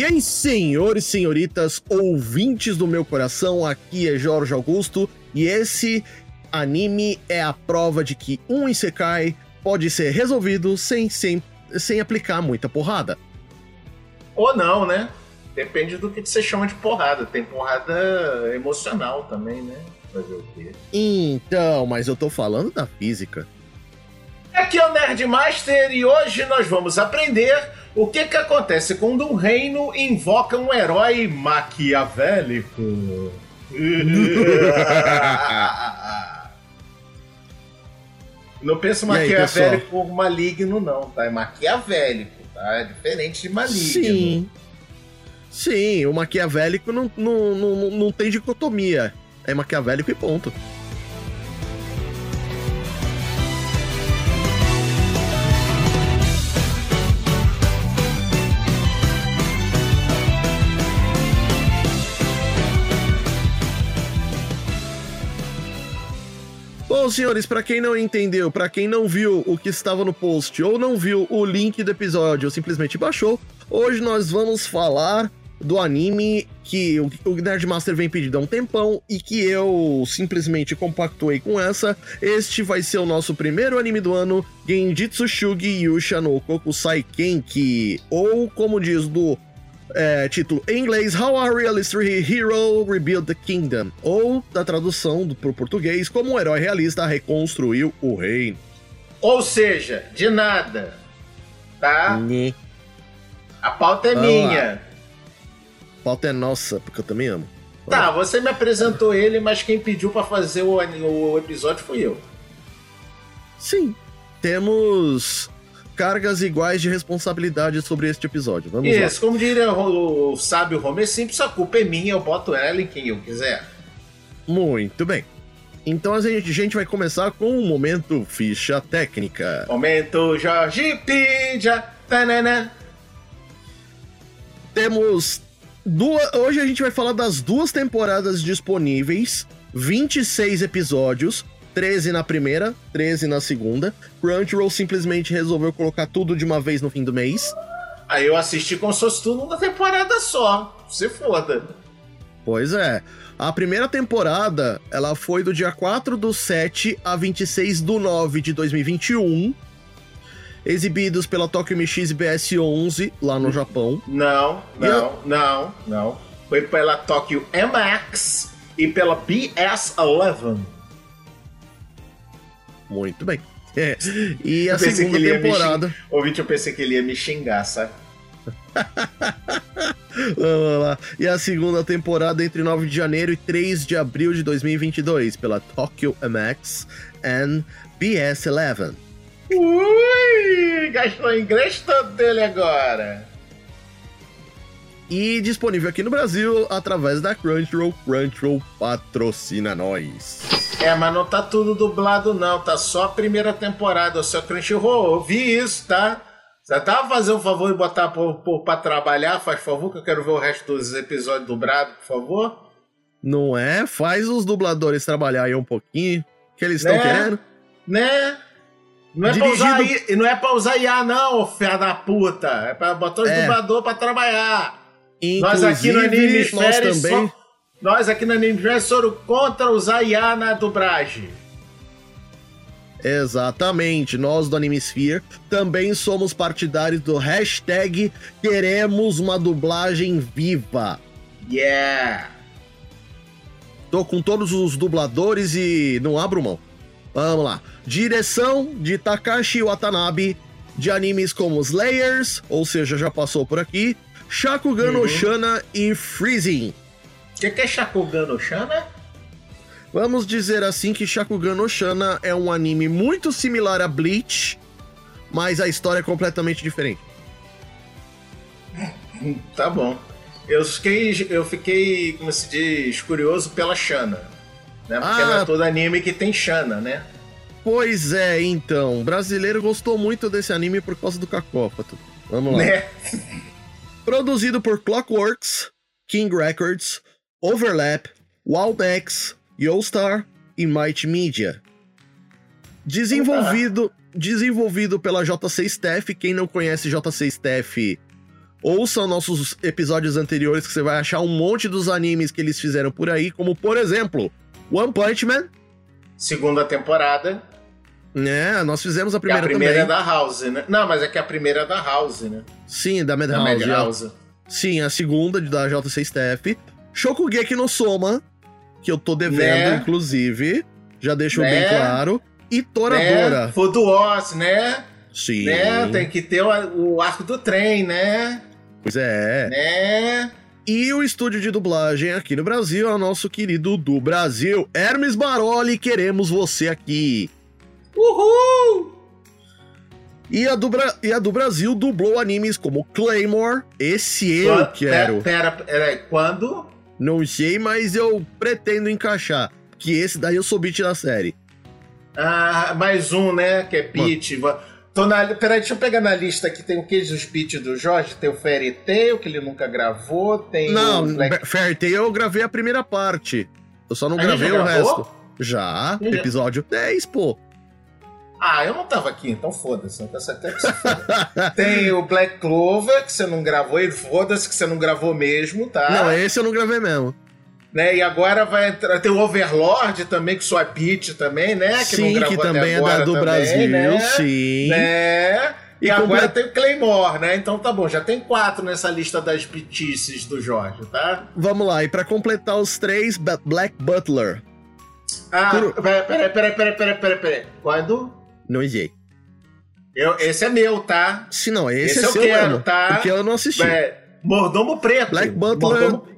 E aí, senhores e senhoritas, ouvintes do meu coração, aqui é Jorge Augusto e esse anime é a prova de que um Isekai pode ser resolvido sem, sem, sem aplicar muita porrada. Ou não, né? Depende do que você chama de porrada. Tem porrada emocional também, né? Fazer o quê? Então, mas eu tô falando da física. Aqui é o Nerd Master e hoje nós vamos aprender o que que acontece quando um reino invoca um herói maquiavélico. Não pensa aí, maquiavélico maligno, não, tá? É maquiavélico, tá? É diferente de maligno. Sim. Sim, o maquiavélico não, não, não, não tem dicotomia. É maquiavélico e ponto. Bom, senhores, pra quem não entendeu, pra quem não viu o que estava no post ou não viu o link do episódio ou simplesmente baixou, hoje nós vamos falar do anime que o, o Nerdmaster vem pedindo há um tempão e que eu simplesmente compactuei com essa. Este vai ser o nosso primeiro anime do ano, Genjitsu Shugi Yusha no Kokusai Kenki, ou como diz do é, título em inglês How a Realistic Hero Rebuilt the Kingdom, ou da tradução do, pro português como um herói realista reconstruiu o reino. Ou seja, de nada. Tá? Né. A pauta é lá. minha. Pauta é nossa, porque eu também amo. Tá, você me apresentou ele, mas quem pediu pra fazer o, o episódio fui eu. Sim, temos cargas iguais de responsabilidade sobre este episódio. Vamos lá. Isso, como diria o, o sábio Homer Simples, a culpa é minha, eu boto ela em quem eu quiser. Muito bem. Então a gente, a gente vai começar com o momento ficha técnica. Momento Jorge Pija, tanana. Temos duas. Hoje a gente vai falar das duas temporadas disponíveis, 26 episódios, 13 na primeira, 13 na segunda. Crunchyroll simplesmente resolveu colocar tudo de uma vez no fim do mês. Aí eu assisti como se fosse tudo numa temporada só. Se foda. Pois é. A primeira temporada, ela foi do dia 4 do 7 a 26 do 9 de 2021. Exibidos pela Tokyo MX BS11, lá no Japão. Não, não, não, não. Foi pela Tokyo MX e pela BS11. Muito bem. É. E a segunda temporada. Ouvinte, eu pensei que ele ia me xingar, sabe? Vamos lá. E a segunda temporada entre 9 de janeiro e 3 de abril de 2022, pela Tokyo MX and BS11. Ui, gastou o inglês todo dele agora. E disponível aqui no Brasil através da Crunchyroll. Crunchyroll patrocina nós. É, mas não tá tudo dublado não, tá só a primeira temporada, seu Crunchyroll, eu vi isso, tá? Você tava fazendo um favor e botar por, por, pra trabalhar, faz favor, que eu quero ver o resto dos episódios dublados, por favor. Não é? Faz os dubladores trabalhar aí um pouquinho. Que eles estão Né? querendo. Né? Não é, pra Dirigido- usar, I- não é pra usar IA não, filha da puta. É pra botar os É. dublador pra trabalhar. Inclusive, Nós aqui no Anime nós também. Nós aqui no Anime somos contra usar IA na dublagem. Exatamente, nós do Animesphere também somos partidários do hashtag Queremos uma dublagem viva. Yeah! Tô com todos os dubladores e não abro mão. Vamos lá. Direção de Takashi Watanabe, de animes como Slayers, ou seja, já passou por aqui, Shakugan no Uhum. Shana e Freezing. O que, que é Shakugan no Shana? Vamos dizer assim que Shakugan no Shana é um anime muito similar a Bleach, mas a história é completamente diferente. Tá bom. Eu fiquei, eu fiquei, como se diz, curioso pela Shana. Né? Porque Ah. não é todo anime que tem Shana, né? Pois é, então. O brasileiro gostou muito desse anime por causa do cacófato. Vamos lá. né? Produzido por Clockworks, King Records, Overlap, Wildmax, Yostar e Might Media. Desenvolvido, desenvolvido pela JC Staff. Quem não conhece JC Staff, ouça nossos episódios anteriores que você vai achar um monte dos animes que eles fizeram por aí, como por exemplo, One Punch Man. Segunda temporada. Né? nós fizemos a Que a primeira, primeira é também. da House, né? Não, mas é que a primeira é da House, né? Sim, da Da Madhouse. Madhouse. Sim, a segunda da JC Staff. Shokugeki no Soma, que eu tô devendo, Né? inclusive. Já deixo Né? bem claro. E Toradora. Né? Food Wars, né? Sim. né? Tem que ter o, o arco do trem, né? Pois é. Né? E o estúdio de dublagem aqui no Brasil é o nosso querido do Brasil, Hermes Baroli. Queremos você aqui. Uhul! E a, do Bra- e a do Brasil dublou animes como Claymore. Esse eu quero. Pera, pera, pera, quando? Não sei, mas eu pretendo encaixar. Que esse daí eu sou beat da série. Ah, mais um, né? Que é. Va- Tô na... Peraí, deixa eu pegar na lista aqui. Tem o que dos Pete do Jorge? Tem o Fairy Tail, que ele nunca gravou. Tem Não, o Black... Fair Tail eu gravei a primeira parte. Eu só não A gravei o gravou? resto. Já, Já. episódio 10, pô. Ah, eu não tava aqui, então foda-se. Então foda. Tem o Black Clover, que você não gravou, e foda-se que você não gravou mesmo, tá? Não, esse eu não gravei mesmo. Né? E agora vai entrar. Tem o Overlord também, que sua Pete também, né? Que sim, que também é da do também, Brasil, né? sim. Né? E, E agora tem o Claymore, né? Então tá bom, já tem quatro nessa lista das pitices do Jorge, tá? Vamos lá, e pra completar os três, Black Butler. Ah, peraí, peraí, peraí, peraí, peraí, peraí, peraí. Quando? Não sei. Eu, esse é meu, tá? Se não, esse, Esse é eu seu quero, mesmo, tá? Porque eu não assisti. É, mordomo preto. Black Butler- Mordomo-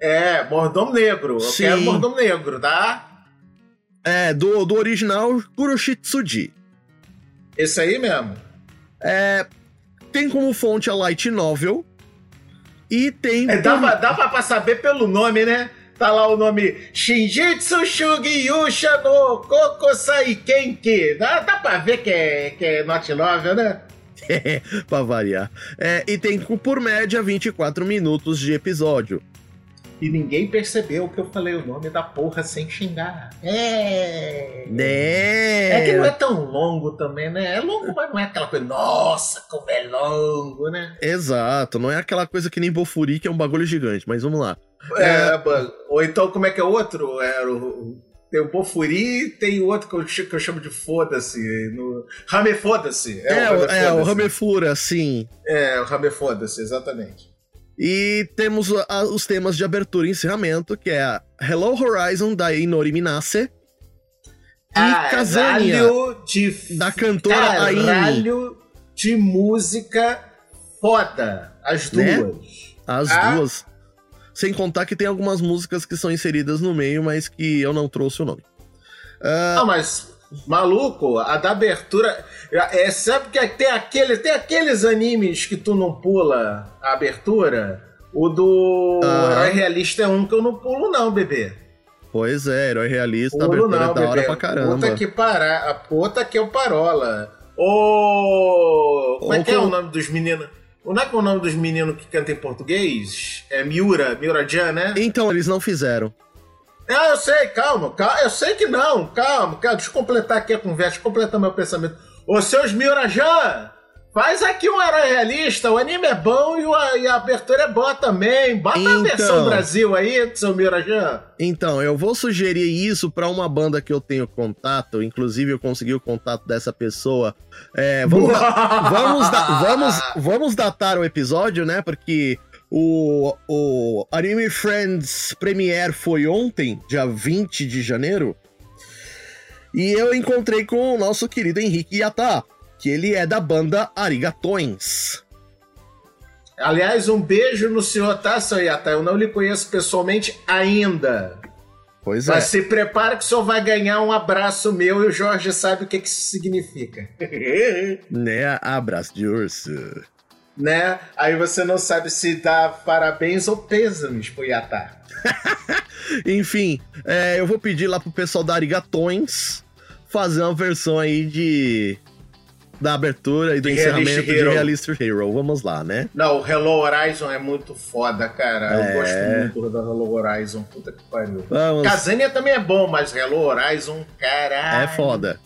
é, mordomo negro. Eu Sim. quero mordomo negro, tá? É, do, do original, Kuroshitsuji. Esse aí mesmo. É, tem como fonte a Light Novel. E tem. É, dá pra, pra saber pelo nome, né? Tá lá o nome Shinjitsu Shugi Yusha no Kokosai Kenki. Dá, dá pra ver que é, que é Not Novel, né? pra variar. É, e tem por média 24 minutos de episódio. E ninguém percebeu que eu falei o nome da porra sem xingar. É. Né? É que não é tão longo também, né? É longo, mas não é aquela coisa, nossa, como é longo, né? Exato, não é aquela coisa que nem Bofuri, que é um bagulho gigante, mas vamos lá. É, ba- ou então, como é que é outro? É, o, tem o Pofuri e tem o outro que eu, que eu chamo de Foda-se. No... Rame Foda-se. É, o, é, o Foda-se. Ramefura, sim. É, o Rame Foda-se, exatamente. E temos a- os temas de abertura e encerramento, que é a Hello Horizon, da Inori Minase. E Kazania, de... da cantora. Caralho de música foda. As Né? duas. As Ah. duas. Sem contar que tem algumas músicas que são inseridas no meio, mas que eu não trouxe o nome. Ah, Não, mas, maluco, a da abertura. É, sabe que tem, aquele, tem aqueles animes que tu não pula a abertura? O do Ah. Herói Realista é um que eu não pulo, não, bebê. pois é, Herói Realista, a Pulo abertura não, é da hora bebê. pra caramba. Puta que para... Puta que é o parola. Ô. Como é que é o nome dos meninos? Não é que é o nome dos meninos que cantam em português? É Miura, Miura-Jan, né? Então, eles não fizeram. Ah, eu sei, calma, calma, eu sei que não, calma, calma, deixa eu completar aqui a conversa, deixa eu completar meu pensamento. Ô, seus Miurajan, faz aqui um herói realista, o anime é bom e, o- e a abertura é boa também. Bota a Então. versão Brasil aí, seu Miurajan. Então, eu vou sugerir isso pra uma banda que eu tenho contato, inclusive eu consegui o contato dessa pessoa. É, vamos, da- vamos, da- vamos, vamos datar o episódio, né? Porque o, o Anime Friends Premiere foi ontem, dia 20 de janeiro. E eu encontrei com o nosso querido Henrique Yata, que ele é da banda Arigatões. Aliás, um beijo no senhor, tá, seu Yata? Eu não lhe conheço pessoalmente ainda. Pois Mas é. se prepara que o senhor vai ganhar um abraço meu e o Jorge sabe o que, que isso significa. Né? Abraço de urso. Né? Aí você não sabe se dá parabéns ou pêsames pro Yatá. Enfim, é, eu vou pedir lá pro pessoal da Arigatões fazer uma versão aí de. Da abertura e do encerramento Realist de. Realist Hero. Vamos lá, né? Não, o Hello Horizon é muito foda, cara. É. Eu gosto muito do Hello Horizon. Puta que pariu. Vamos. Casania também é bom, mas Hello Horizon, caralho. É foda.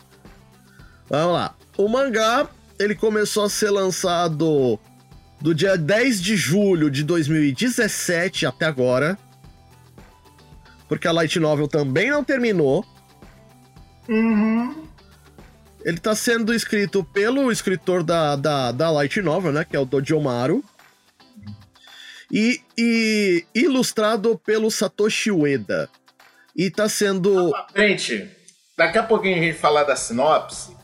Vamos lá. O mangá, ele começou a ser lançado do dia 10 de julho de 2017 até agora. Porque a Light Novel também não terminou. Uhum. Ele tá sendo escrito pelo escritor da, da, da Light Novel, né? Que é o Dojo Maru. E, e ilustrado pelo Satoshi Ueda. E tá sendo. Gente, daqui a pouquinho a gente falar da sinopse.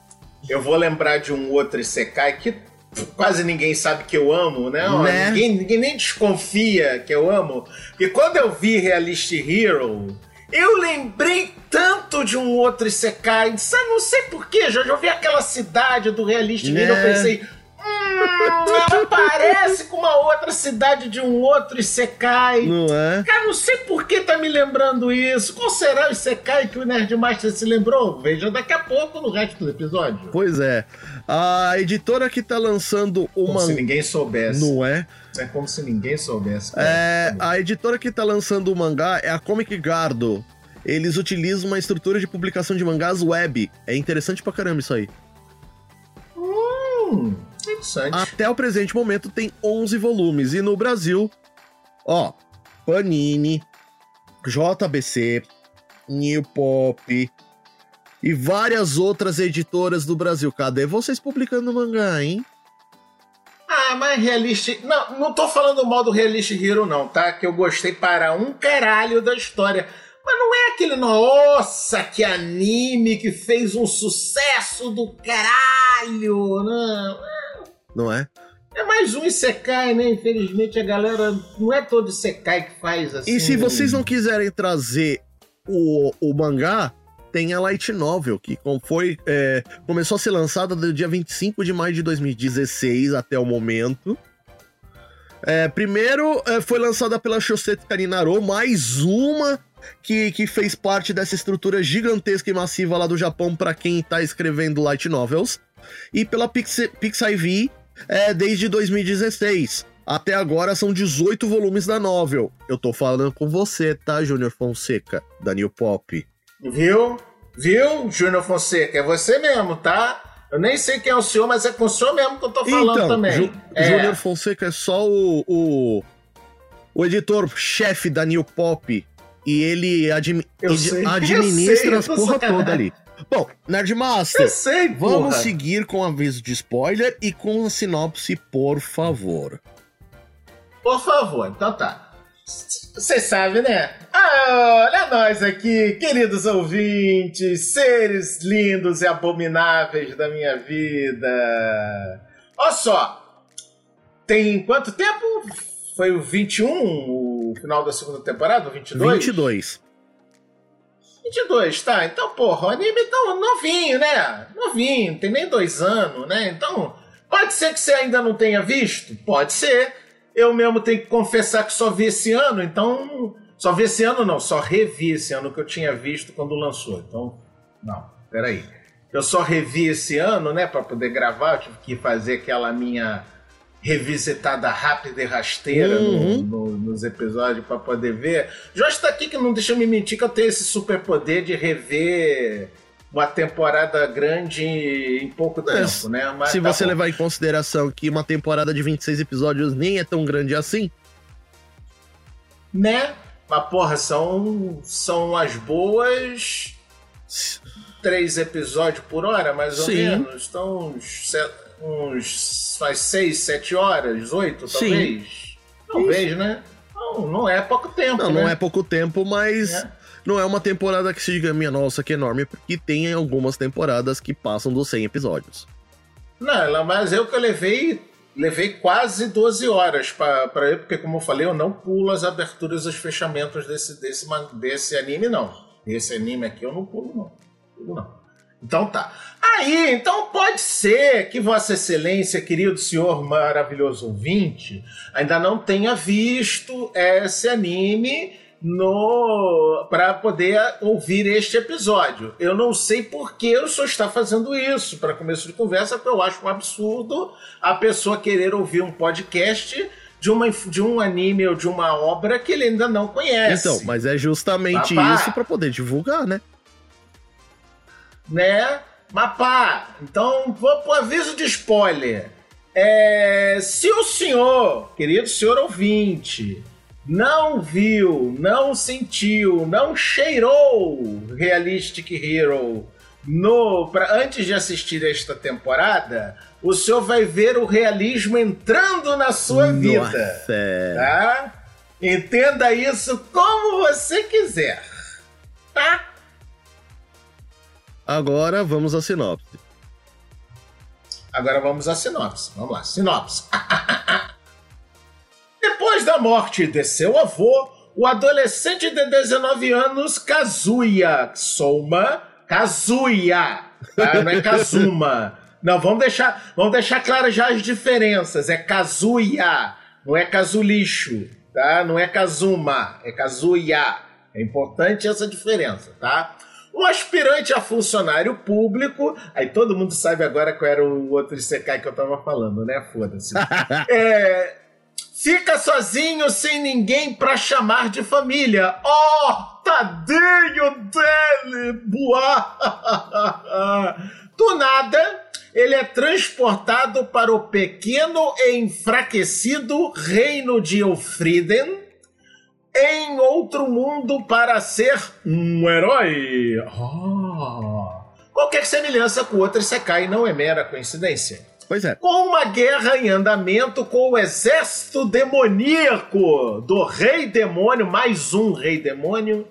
Eu vou lembrar de um outro Isekai que quase ninguém sabe que eu amo, né? Né? Ninguém, ninguém nem desconfia que eu amo. E quando eu vi Realist Hero, eu lembrei tanto de um outro Isekai. Não sei porquê, Jorge. Eu vi aquela cidade do Realist Hero, eu Né? pensei. Hum, ela parece com uma outra cidade de um outro Isekai. Não é? Cara, não sei por que tá me lembrando isso. Qual será o Isekai que o Nerdmaster se lembrou? Veja daqui a pouco no resto do episódio. Pois é. A editora que tá lançando o Como se ninguém soubesse. Não é? É como se ninguém soubesse. cara. É, a editora que tá lançando o mangá é a Comic Gardo. Eles utilizam uma estrutura de publicação de mangás web. É interessante pra caramba isso aí. Hum, interessante. Até o presente momento tem 11 volumes. E no Brasil, ó, Panini, JBC, New Pop e várias outras editoras do Brasil. Cadê vocês publicando mangá, hein? Ah, mas Realist... Não, não tô falando mal do Realist Hero não, tá? Que eu gostei para um caralho da história. Mas não é aquele, nossa, que anime que fez um sucesso do caralho, não. Não é? É mais um Isekai, né? Infelizmente a galera não é todo Isekai que faz assim. E se vocês não quiserem trazer o, o mangá, tem a Light Novel, que foi, é, começou a ser lançada do dia 25 de maio de 2016 até o momento. É, primeiro é, foi lançada pela Shosetsu Kaninaro, mais uma que, que fez parte dessa estrutura gigantesca e massiva lá do Japão para quem tá escrevendo Light Novels. E pela Pix, PixIV é, desde 2016. Até agora são 18 volumes da novel. Eu tô falando com você, tá, Júnior Fonseca, da New Pop. Viu? Viu, Júnior Fonseca? É você mesmo, tá? Eu nem sei quem é o senhor, mas é com o senhor mesmo que eu tô falando então, também. Ju- É. Júnior Fonseca é só o, o, o editor-chefe da New Pop. E ele admi- Eu sei, eu administra sei, as porra toda ali. Bom, Nerdmaster, Eu sei, vamos porra. seguir com aviso de spoiler e com a sinopse, por favor. Por favor, então tá. Você sabe, né? Ah, olha nós aqui, queridos ouvintes, seres lindos e abomináveis da minha vida. Olha só, tem quanto tempo? Foi o 21, o final da segunda temporada, o 22? 22. 22, tá. Então, porra, o anime tão novinho, né? Novinho, tem nem dois anos, né? Então, pode ser que você ainda não tenha visto? Pode ser. Eu mesmo tenho que confessar que só vi esse ano, então. Só vi esse ano, não, só revi esse ano que eu tinha visto quando lançou. Então, não, peraí. Eu só revi esse ano, né, pra poder gravar, eu tive que fazer aquela minha revisitada rápida e rasteira no- Uhum. no- nos episódios pra poder ver. Jorge tá aqui que não deixa eu me mentir que eu tenho esse superpoder de rever uma temporada grande em pouco tempo, né? Mas Se tá você bom. levar em consideração que uma temporada de 26 episódios nem é tão grande assim, Né? Mas, porra, são, são as boas três episódios por hora, mais ou Sim. menos. Então, uns, faz seis, sete horas, oito, Sim. talvez. Talvez, né? Não, não é pouco tempo, não, né? não é pouco tempo, mas É. não é uma temporada que se diga, minha nossa, que enorme, porque tem algumas temporadas que passam dos 100 episódios. Não, mas eu que eu levei levei quase 12 horas para ir, porque, como eu falei, eu não pulo as aberturas e os fechamentos desse, desse, desse anime, não. Esse anime aqui eu não pulo, não. Pulo, não. Então tá. Aí, então pode ser que Vossa Excelência, querido senhor maravilhoso ouvinte, ainda não tenha visto esse anime no para poder ouvir este episódio. Eu não sei por que o senhor está fazendo isso para começo de conversa, porque eu acho um absurdo a pessoa querer ouvir um podcast de, uma, de um anime ou de uma obra que ele ainda não conhece. Então, mas é justamente Papá. isso para poder divulgar, né? Né? Mapá, então vou pro aviso de spoiler. É, se o senhor, querido senhor ouvinte, não viu, não sentiu, não cheirou Realistic Hero no, pra, antes de assistir esta temporada, o senhor vai ver o realismo entrando na sua Nossa. vida. Tá? Entenda isso como você quiser. Tá? Agora vamos à sinopse. Agora vamos à sinopse. Vamos lá, sinopse. Depois da morte de seu avô, o adolescente de 19 anos, Kazuya Soma, Kazuya, tá? não é Kazuma. Não, vamos deixar, vamos deixar claras já as diferenças. É Kazuya, não é Kazulixo, tá? Não é Kazuma, é Kazuya. É importante essa diferença, tá? Um aspirante a funcionário público. Aí todo mundo sabe agora qual era o outro Isekai que eu tava falando, né? Foda-se. é, Fica sozinho sem ninguém para chamar de família. Oh, tadinho dele! Boa! Do nada, ele é transportado para o pequeno e enfraquecido reino de Elfriden, em outro mundo para ser um herói. Oh. Qualquer semelhança com outro Sekai não é mera coincidência. Pois é. Com uma guerra em andamento com o exército demoníaco do Rei Demônio, mais um Rei Demônio,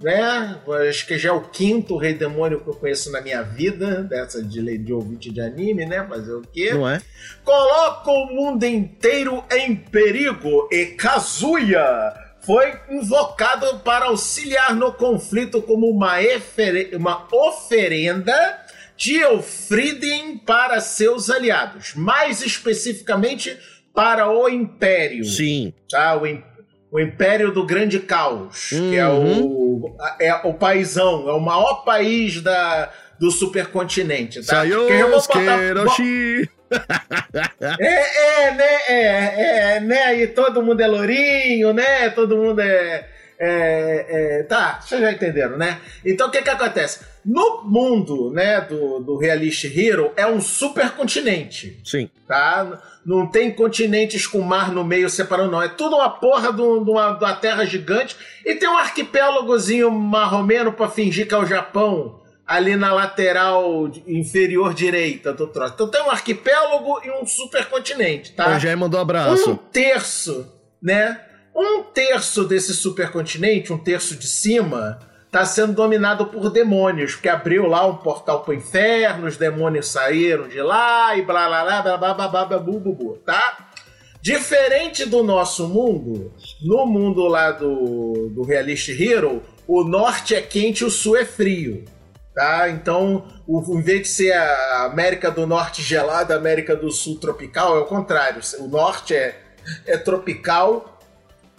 né? Acho que já é o quinto Rei Demônio que eu conheço na minha vida, dessa de, de ouvinte de anime, né? Fazer o quê? Não é? Coloca o mundo inteiro em perigo e Kazuya foi invocado para auxiliar no conflito como uma, uma oferenda de Elfriden para seus aliados, mais especificamente para o Império. Sim. Tá? O, o Império do Grande Caos, uhum. que é o, uhum. é o paizão, é o maior país da, do supercontinente. Tá? Sayos é, é, né? É, é, né? E todo mundo é lourinho, né? Todo mundo é. é, é tá, vocês já entenderam, né? Então o que que acontece? No mundo, né, do, do Realist Hero, é um supercontinente. Sim. Tá? Não tem continentes com mar no meio separando, não. É tudo uma porra de uma, de uma terra gigante. E tem um arquipélagozinho marromeno para fingir que é o Japão, ali na lateral inferior direita do troço. Então tem um arquipélago e um supercontinente, tá? Então, já mandou um abraço. Um terço, né? Um terço desse supercontinente, um terço de cima, está sendo dominado por demônios, porque abriu lá um portal pro inferno, os demônios saíram de lá e blá blá blá blá blá blá blá, blá bu, bu, bu, tá? Diferente do nosso mundo, no mundo lá do, do Realist Hero, o norte é quente e o sul é frio. Tá? Então, o, em vez de ser a América do Norte gelada, a América do Sul tropical, é o contrário. O norte é, é tropical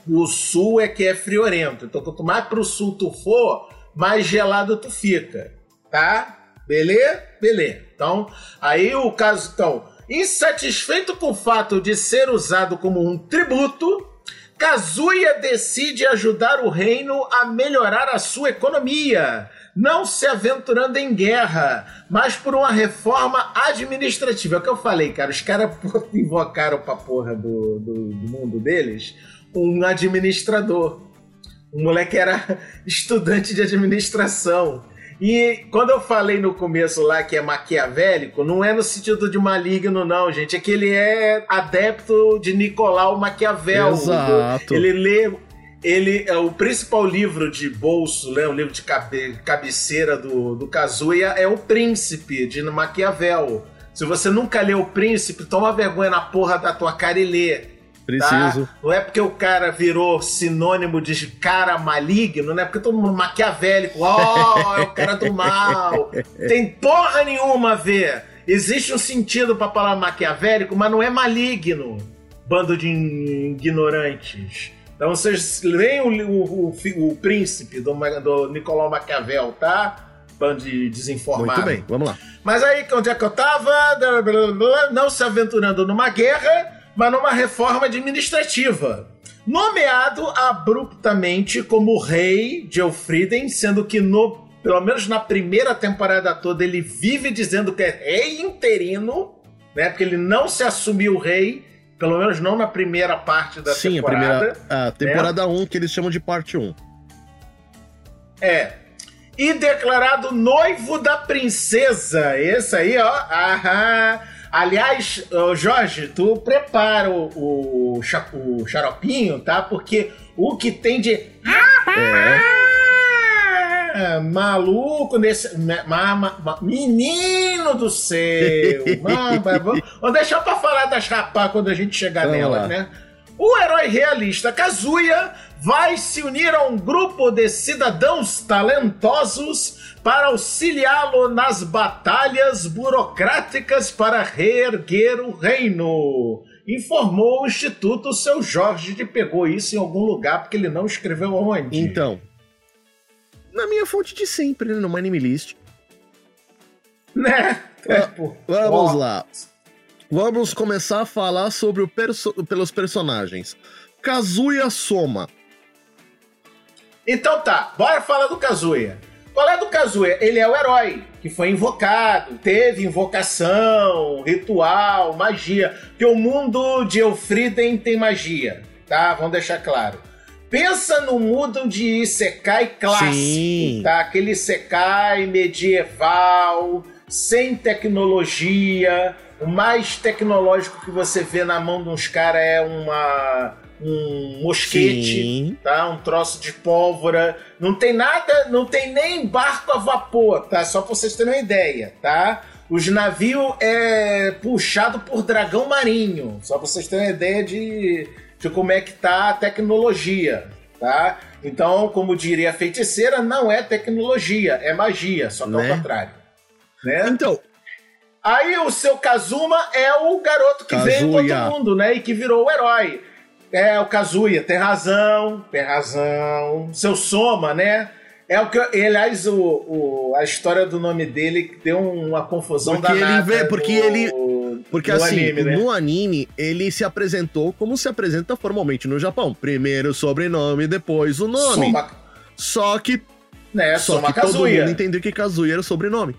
o sul é que é friorento. Então, quanto mais pro sul tu for, mais gelado tu fica. Tá? Beleza? Beleza. Então, aí o caso. Então, insatisfeito com o fato de ser usado como um tributo, Kazuya decide ajudar o reino a melhorar a sua economia, não se aventurando em guerra, mas por uma reforma administrativa. É o que eu falei, cara. Os caras invocaram pra porra do, do, do mundo deles um administrador. O moleque era estudante de administração. E quando eu falei no começo lá que é maquiavélico, não é no sentido de maligno, não, gente. É que ele é adepto de Nicolau Maquiavel. Exato. Ele lê. Ele é o principal livro de bolso, né, o livro de cabe, cabeceira do, do Kazuya é O Príncipe, de Maquiavel Se você nunca leu O Príncipe, toma vergonha na porra da tua cara e lê. Preciso. Tá? Não é porque o cara virou sinônimo de cara maligno, não é porque todo mundo maquiavélico, ó, oh, é o cara do mal. Tem porra nenhuma a ver. Existe um sentido pra palavra maquiavélico, mas não é maligno. Bando de ignorantes. Então vocês leem o, o, o, o Príncipe do, do Nicolau Maquiavel, tá? Bando de desinformados. Muito bem, vamos lá. Mas aí, onde é que eu tava? Não se aventurando numa guerra, mas numa reforma administrativa. Nomeado abruptamente como rei de Elfriden, sendo que no, pelo menos na primeira temporada toda ele vive dizendo que é rei interino, né? Porque ele não se assumiu rei, pelo menos não na primeira parte da Sim, temporada. a primeira. A temporada 1, né? um, que eles chamam de parte 1. É. E declarado noivo da princesa. Esse aí, ó. Aham. Aliás, Jorge, tu prepara o, o, o xaropinho, tá? Porque o que tem de. É. Maluco nesse. Ma, ma, ma, menino do céu! Vamos, vamos deixar pra falar das rapá quando a gente chegar vamos nelas, lá. né? O herói realista Kazuya vai se unir a um grupo de cidadãos talentosos para auxiliá-lo nas batalhas burocráticas para reerguer o reino. Informou o Instituto Seu Jorge que pegou isso em algum lugar porque ele não escreveu onde. Então, na minha fonte de sempre, né, no Anime List. Né? É, Vamos lá. Vamos começar a falar sobre o perso pelos personagens. Kazuya Soma. Então tá, bora falar do Kazuya. Qual é do Kazuya? Ele é o herói que foi invocado, teve invocação, ritual, magia. Porque o mundo de Elfriden tem magia, tá? Vamos deixar claro. Pensa no mundo de Isekai clássico, Sim. tá? Aquele Isekai medieval, sem tecnologia. O mais tecnológico que você vê na mão de uns caras é uma um mosquete, Sim. tá? Um troço de pólvora. Não tem nada, não tem nem barco a vapor, tá? Só pra vocês terem uma ideia, tá? Os navios é puxado por dragão marinho, só pra vocês terem uma ideia de, de como é que tá a tecnologia, tá? Então, como diria a feiticeira, não é tecnologia, é magia, só que né? ao contrário. Né? Então, Aí o seu Kazuma é o garoto que Kazuya. veio todo mundo, né? E que virou o herói. É, o Kazuya, tem razão, tem razão. Seu Soma, né? É o que. Aliás, o, o, a história do nome dele deu uma confusão porque danada. Ele, porque no, ele. Porque no assim, anime, né? no anime, ele se apresentou como se apresenta formalmente no Japão. Primeiro o sobrenome, depois o nome. Soma... Só que. Né, só Soma que Kazuya. todo mundo entendeu que Kazuya era o sobrenome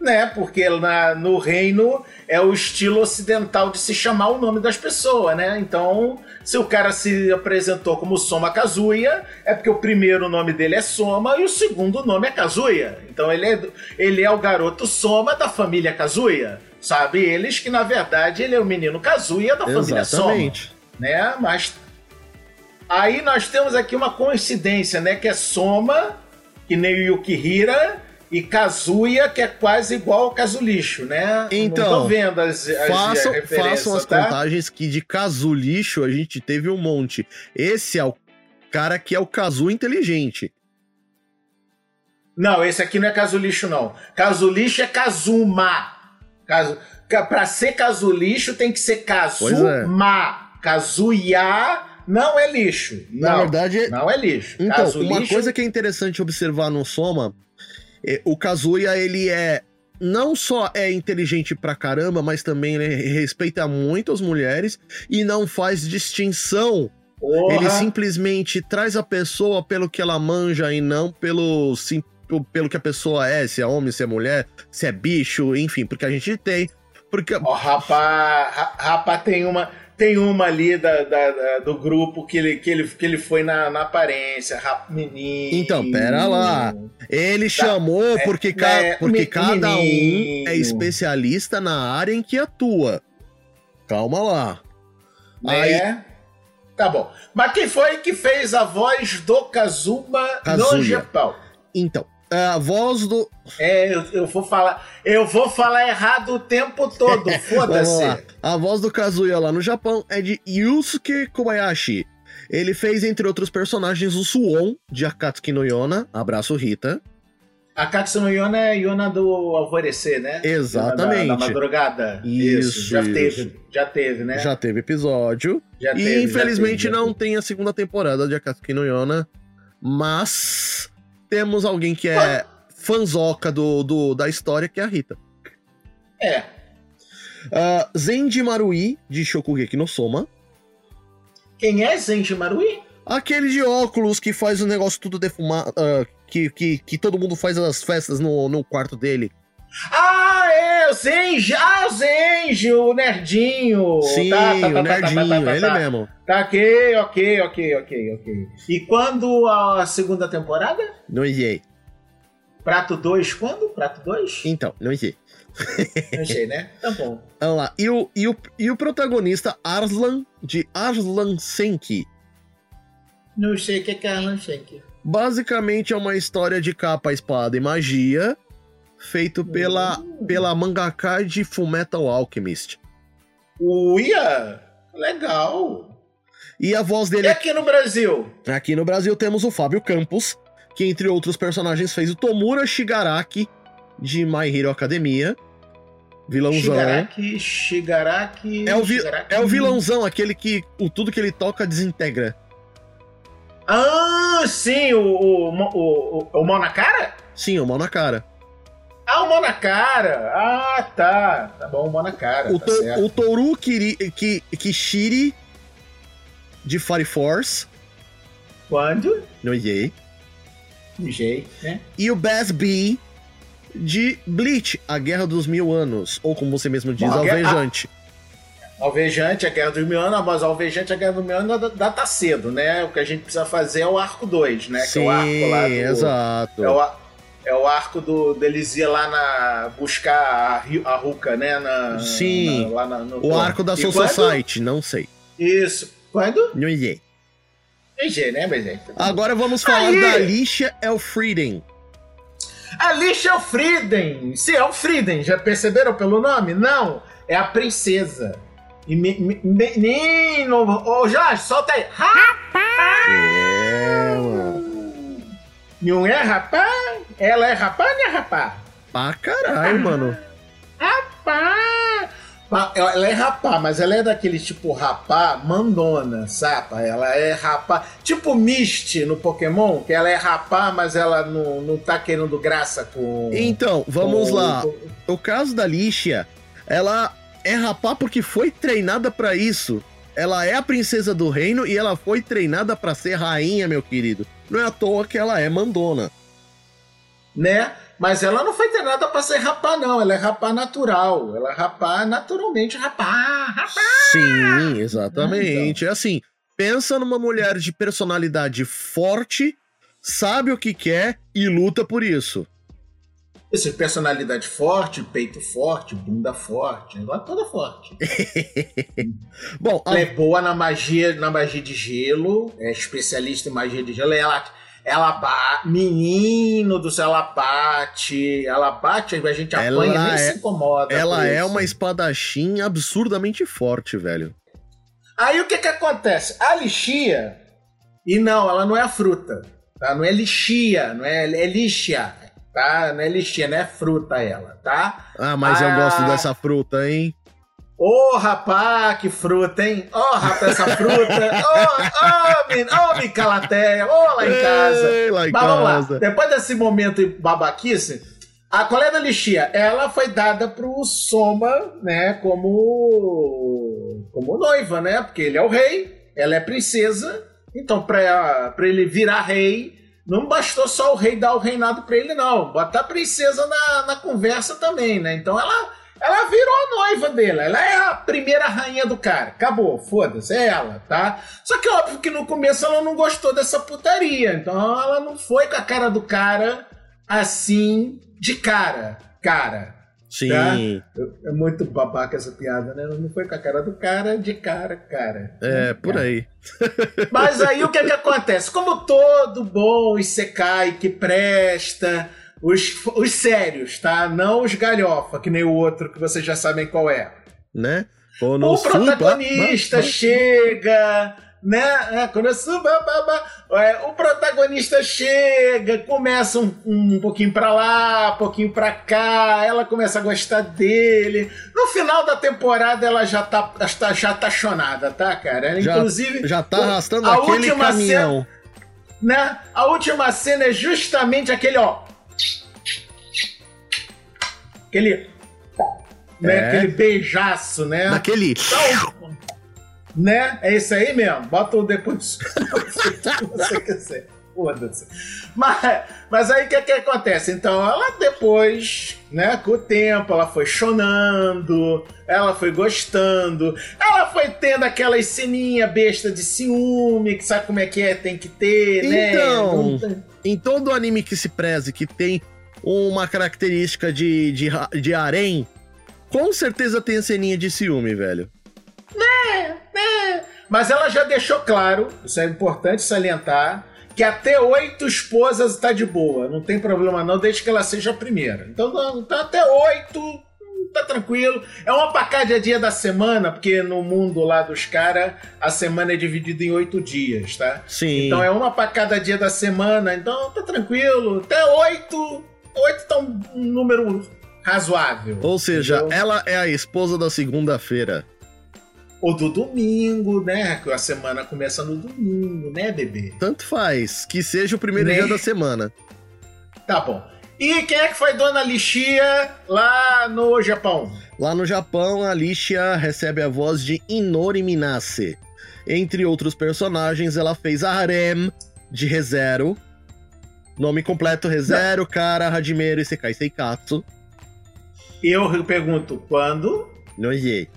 né? Porque na, no reino é o estilo ocidental de se chamar o nome das pessoas, né? Então, se o cara se apresentou como Soma Kazuya, é porque o primeiro nome dele é Soma e o segundo nome é Kazuya. Então ele é, ele é o garoto Soma da família Kazuya. Sabe eles que, na verdade, ele é o menino Kazuya da família Exatamente. Soma. Né? Mas aí nós temos aqui uma coincidência, né? Que é Soma, que nem o Yukihira e Kazuya, que é quase igual ao Kazulixo, né? Então, Não tô vendo as, as façam, façam as tá? contagens que de Kazulixo a gente teve um monte. Esse é o cara que é o Kazu inteligente. Não, esse aqui não é Kazulixo, não. Kazulixo é Kazuma. Kazu... Pra ser Kazulixo tem que ser Kazuma. É. Kazuya não é lixo. Não, Na verdade, não é lixo. Então, uma coisa que é interessante observar no Soma é, o Kazuya, ele é não só é inteligente pra caramba, mas também respeita muito as mulheres e não faz distinção. Porra. Ele simplesmente traz a pessoa pelo que ela manja e não pelo, sim, pelo que a pessoa é, se é homem, se é mulher, se é bicho, enfim, porque a gente tem. Porque... Oh, rapaz, rapaz, tem uma. Tem uma ali da, da, da, do grupo que ele, que ele, que ele foi na, na aparência, rap, menino. Então, pera lá. Ele tá, chamou é, porque, ca, é, porque cada um é especialista na área em que atua. Calma lá. Aí, é. Tá bom. Mas quem foi que fez a voz do Kazuma Kazuya. no Japão? Então, É a voz do. É, eu, eu vou falar. Eu vou falar errado o tempo todo. Foda-se. A voz do Kazuya lá no Japão é de Yusuke Kobayashi. Ele fez, entre outros personagens, o Suon, de Akatsuki no Yona. Abraço, Rita. A Katsuno Yona é Yona do alvorecer, né? Exatamente. Da, da Isso, madrugada. já isso. teve. Já teve, né? Já teve episódio. Já e teve, já infelizmente teve, já não teve. tem a segunda temporada de Akatsuki no Yona. Mas temos alguém que é fanzoca do, do- da história, que é a Rita. É. Uh, Zenji Marui, de Shokugeki no Soma. Quem é Zenji Marui? Aquele de óculos que faz o negócio tudo defumado. ah, que, que, que todo mundo faz as festas no, no quarto dele. Ah, é, o Zenji. Ah, o Zenji, o nerdinho. Sim, Tá, tá, tá, o tá, nerdinho, tá, tá, tá, ele mesmo. Tá, ok, ok, ok, ok, ok. E quando a segunda temporada? Não sei. Prato 2 quando? Prato 2? Então, não sei. Não sei, né? Tá bom. Vamos lá. E o, e o, e o protagonista Arslan, de Arslan Senki. Não sei o que é Alan Shank. Basicamente é uma história de capa, espada e magia, feito pela, Hum. pela mangaka de Fullmetal Alchemist. Uia! Legal. E a voz E dele aqui no Brasil? aqui no Brasil temos o Fábio Campos, que entre outros personagens fez o Tomura Shigaraki de My Hero Academia. Vilãozão. Shigaraki, Shigaraki. É o, vi- Shigaraki. é o vilãozão, aquele que o, tudo que ele toca desintegra. Ah, sim, o, o, o, o, o mão na cara? Sim, o mal na cara. Ah, o mão na cara. Ah, tá. Tá bom, o mão na cara. O, tá to, o Toru Kiri, Ki, Kishiri de Fire Force. Quando? No Yay. De jeito, né? E o Bass B de Bleach, A Guerra dos Mil Anos. Ou como você mesmo diz, Bom, a guerra- Alvejante. Alvejante, a Guerra dos Mil Anos, mas Alvejante, a Guerra dos Mil Anos tá cedo, né? O que a gente precisa fazer é o arco 2, né? que é Sim, o arco lá do, exato. É o, a- é o arco do deles ir lá na. buscar a, a Ruka, né? Na, Sim. na- lá na- no, O arco da Soul? Society, não sei. Isso. Quando? No Yay. GG, né, mas é. Agora vamos falar Aí. da Alicia Elfrieden. Alicia é o Frieden. Sim, é o Frieden. Já perceberam pelo nome? Não. É a princesa. E me, me, menino. Ô, Jorge, solta aí. É, mano. Não é rapaz? Ela é rapaz ou não é rapaz? Pra caralho, mano. Rapá! Ela é rapá, mas ela é daquele tipo rapá mandona, saca? Ela é rapá. Tipo Misty no Pokémon, que ela é rapá, mas ela não, não tá querendo graça com. Então, vamos com- lá. com- O caso da Alicia, ela é rapá porque foi treinada pra isso. Ela é a princesa do reino e ela foi treinada pra ser rainha, meu querido. Não é à toa que ela é mandona. Né? Mas ela não foi treinada pra ser rapá, não. Ela é rapá natural. Ela é rapá naturalmente rapá. rapá. Sim, exatamente. É assim, pensa numa mulher de personalidade forte, sabe o que quer e luta por isso. Esse personalidade forte, peito forte, bunda forte, ela é toda forte. Bom, a- Ela é boa na magia, na magia de gelo, é especialista em magia de gelo. Ela, ela bate, menino do céu, ela bate, ela bate, a gente Ela apanha, nem é- se incomoda. ela é uma espadachim absurdamente forte, velho. Aí o que que acontece? A lixia, e não, ela não é a fruta, tá? Não é lixia, não é, é lixa, tá? Não é lixia, não é fruta ela, tá? Ah, mas eu Ah. gosto dessa fruta, hein? Ô, rapá, que fruta, hein? Ô, rapá, essa fruta. Ô, ô, ô, Micalateia, ô, lá em casa. Ei, lá em Mas vamos lá, casa. depois desse momento babaquice, a colher da lixia, ela foi dada pro Soma, né, como como noiva, né? Porque ele é o rei, ela é princesa, então pra, pra ele virar rei, não bastou só o rei dar o reinado pra ele, não. Botar a princesa na, na conversa também, né? Então ela, ela virou a noiva dele, ela é a primeira rainha do cara. Acabou, foda-se, é ela, tá? Só que óbvio que no começo ela não gostou dessa putaria, então ela não foi com a cara do cara assim, de cara, cara. Sim. É muito babaca essa piada, né? Não foi com a cara do cara, de cara, cara. É, por aí. Mas aí o que é que acontece? Como todo bom Isekai que presta, os, os sérios, tá? Não os galhofa, que nem o outro que vocês já sabem qual é. Né? o protagonista chega né? É, quando subo, é, o protagonista chega, começa um, um pouquinho pra lá, um pouquinho pra cá, ela começa a gostar dele. No final da temporada, ela já tá, já tá chonada, tá, cara? Ela, já, inclusive. Já tá arrastando a aquele última caminhão. Cena, né? A última cena é justamente aquele, ó. Aquele. Né? É. Aquele beijaço, né? Aquele. Então, né? É isso aí mesmo. Bota o depois. você quiser. Foda-se. Mas, mas aí o que, que acontece? Então, ela depois, né, com o tempo, ela foi chonando, ela foi gostando, ela foi tendo aquelas ceninha besta de ciúme, que sabe como é que é, tem que ter, né? Então, em todo anime que se preze, que tem uma característica de, de, de harém, com certeza tem a ceninha de ciúme, velho. Mas ela já deixou claro, isso é importante salientar, que até oito esposas tá de boa. Não tem problema não, desde que ela seja a primeira. Então tá até oito, tá tranquilo. É uma pra cada dia da semana, porque no mundo lá dos caras, a semana é dividida em oito dias, tá? Sim. Então é uma pra cada dia da semana, então tá tranquilo. Até oito, oito tá um número razoável. Ou seja, entendeu? ela é a esposa da segunda-feira ou do domingo, né? Que a semana começa no domingo, né, bebê? Tanto faz, que seja o primeiro né? dia da semana. Tá bom. E quem é que foi Dona Lixia lá no Japão? Lá no Japão, a Lixia recebe a voz de Inori Minase. Entre outros personagens, ela fez a Harem de ReZero. Nome completo: ReZero, Kara, Hajimero e Sekai Seikatsu. Eu pergunto, quando? Não sei.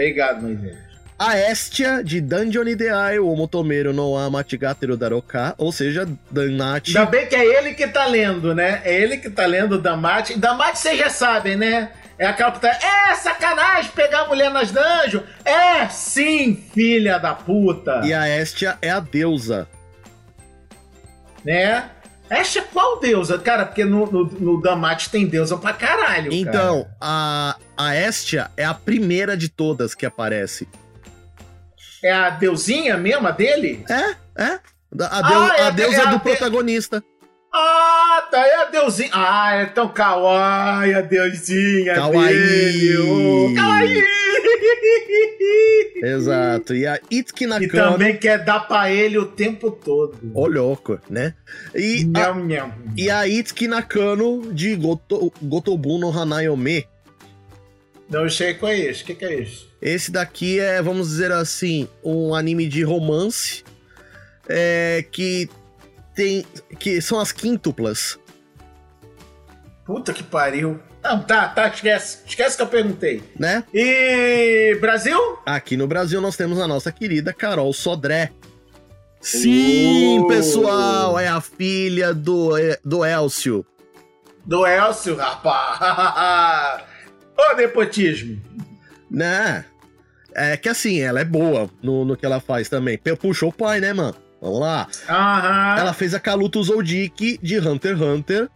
Obrigado, Moisés. A Estia de Dungeon Ideai, o Motomero no Amatigateru Daroka, ou seja, Danate. Ainda bem que é ele que tá lendo, né? É ele que tá lendo Damate. Damate vocês já sabem, né? É aquela puta. É sacanagem pegar a mulher nas dungeons? É sim, filha da puta. E a Estia é a deusa. Né? Estia qual deusa? Cara, porque no, no, no Damate tem deusa pra caralho. Então, cara. a a Estia é a primeira de todas que aparece. É a deusinha mesmo, dele? É, é. A, deus, ah, é, a deusa é a do de... protagonista. Ah, tá, é a deusinha. Ah, é tão kawaii a deusinha kawaii. dele. Oh, kawaii. Exato. E a Itsuki Nakano... E também quer dar pra ele o tempo todo. Ô, louco, né? E, nham, a, nham. e a Itsuki Nakano de Goto, Gotobu no Hanayome não sei qual é esse. O que, que é isso? Esse daqui é, vamos dizer assim, um anime de romance é, que tem. que são as quíntuplas. Puta que pariu. Não, tá, tá, esquece. Esquece que eu perguntei. Né? E. Brasil? Aqui no Brasil nós temos a nossa querida Carol Sodré. Sim, uh. pessoal, é a filha do, do Elcio. Do Elcio, rapaz. Ô, nepotismo! Né? É que assim, ela é boa no, no que ela faz também. Puxou o pai, né, mano? Vamos lá. Aham. Ela fez a Kaluto Zoldyck de Hunter x Hunter.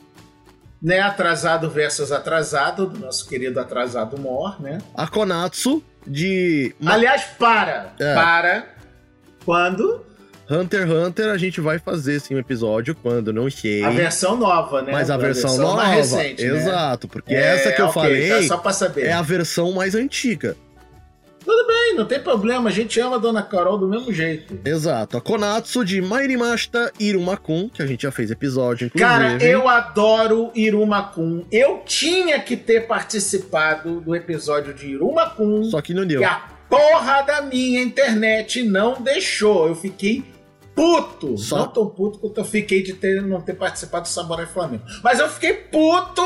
Né, atrasado versus atrasado, do nosso querido atrasado Mor, né? A Konatsu de. Aliás, para! É. Para! Quando? Hunter x Hunter a gente vai fazer sim um episódio quando não sei. A versão nova, né? Mas a, a versão, versão, nova, recente, né? exato, porque é, essa que eu okay, falei tá só pra saber. é a versão mais antiga. Tudo bem, não tem problema, a gente ama a Dona Carol do mesmo jeito. Exato, a Konatsu de Mairimashita Iruma-kun, que a gente já fez episódio, inclusive. Cara, eu adoro Iruma-kun. Eu tinha que ter participado do episódio de Iruma-kun. Só que não deu. Que a porra da minha internet não deixou. Eu fiquei puto. Só... Não tô puto porque eu fiquei de ter, não ter participado do Samurai Flamengo. Mas eu fiquei puto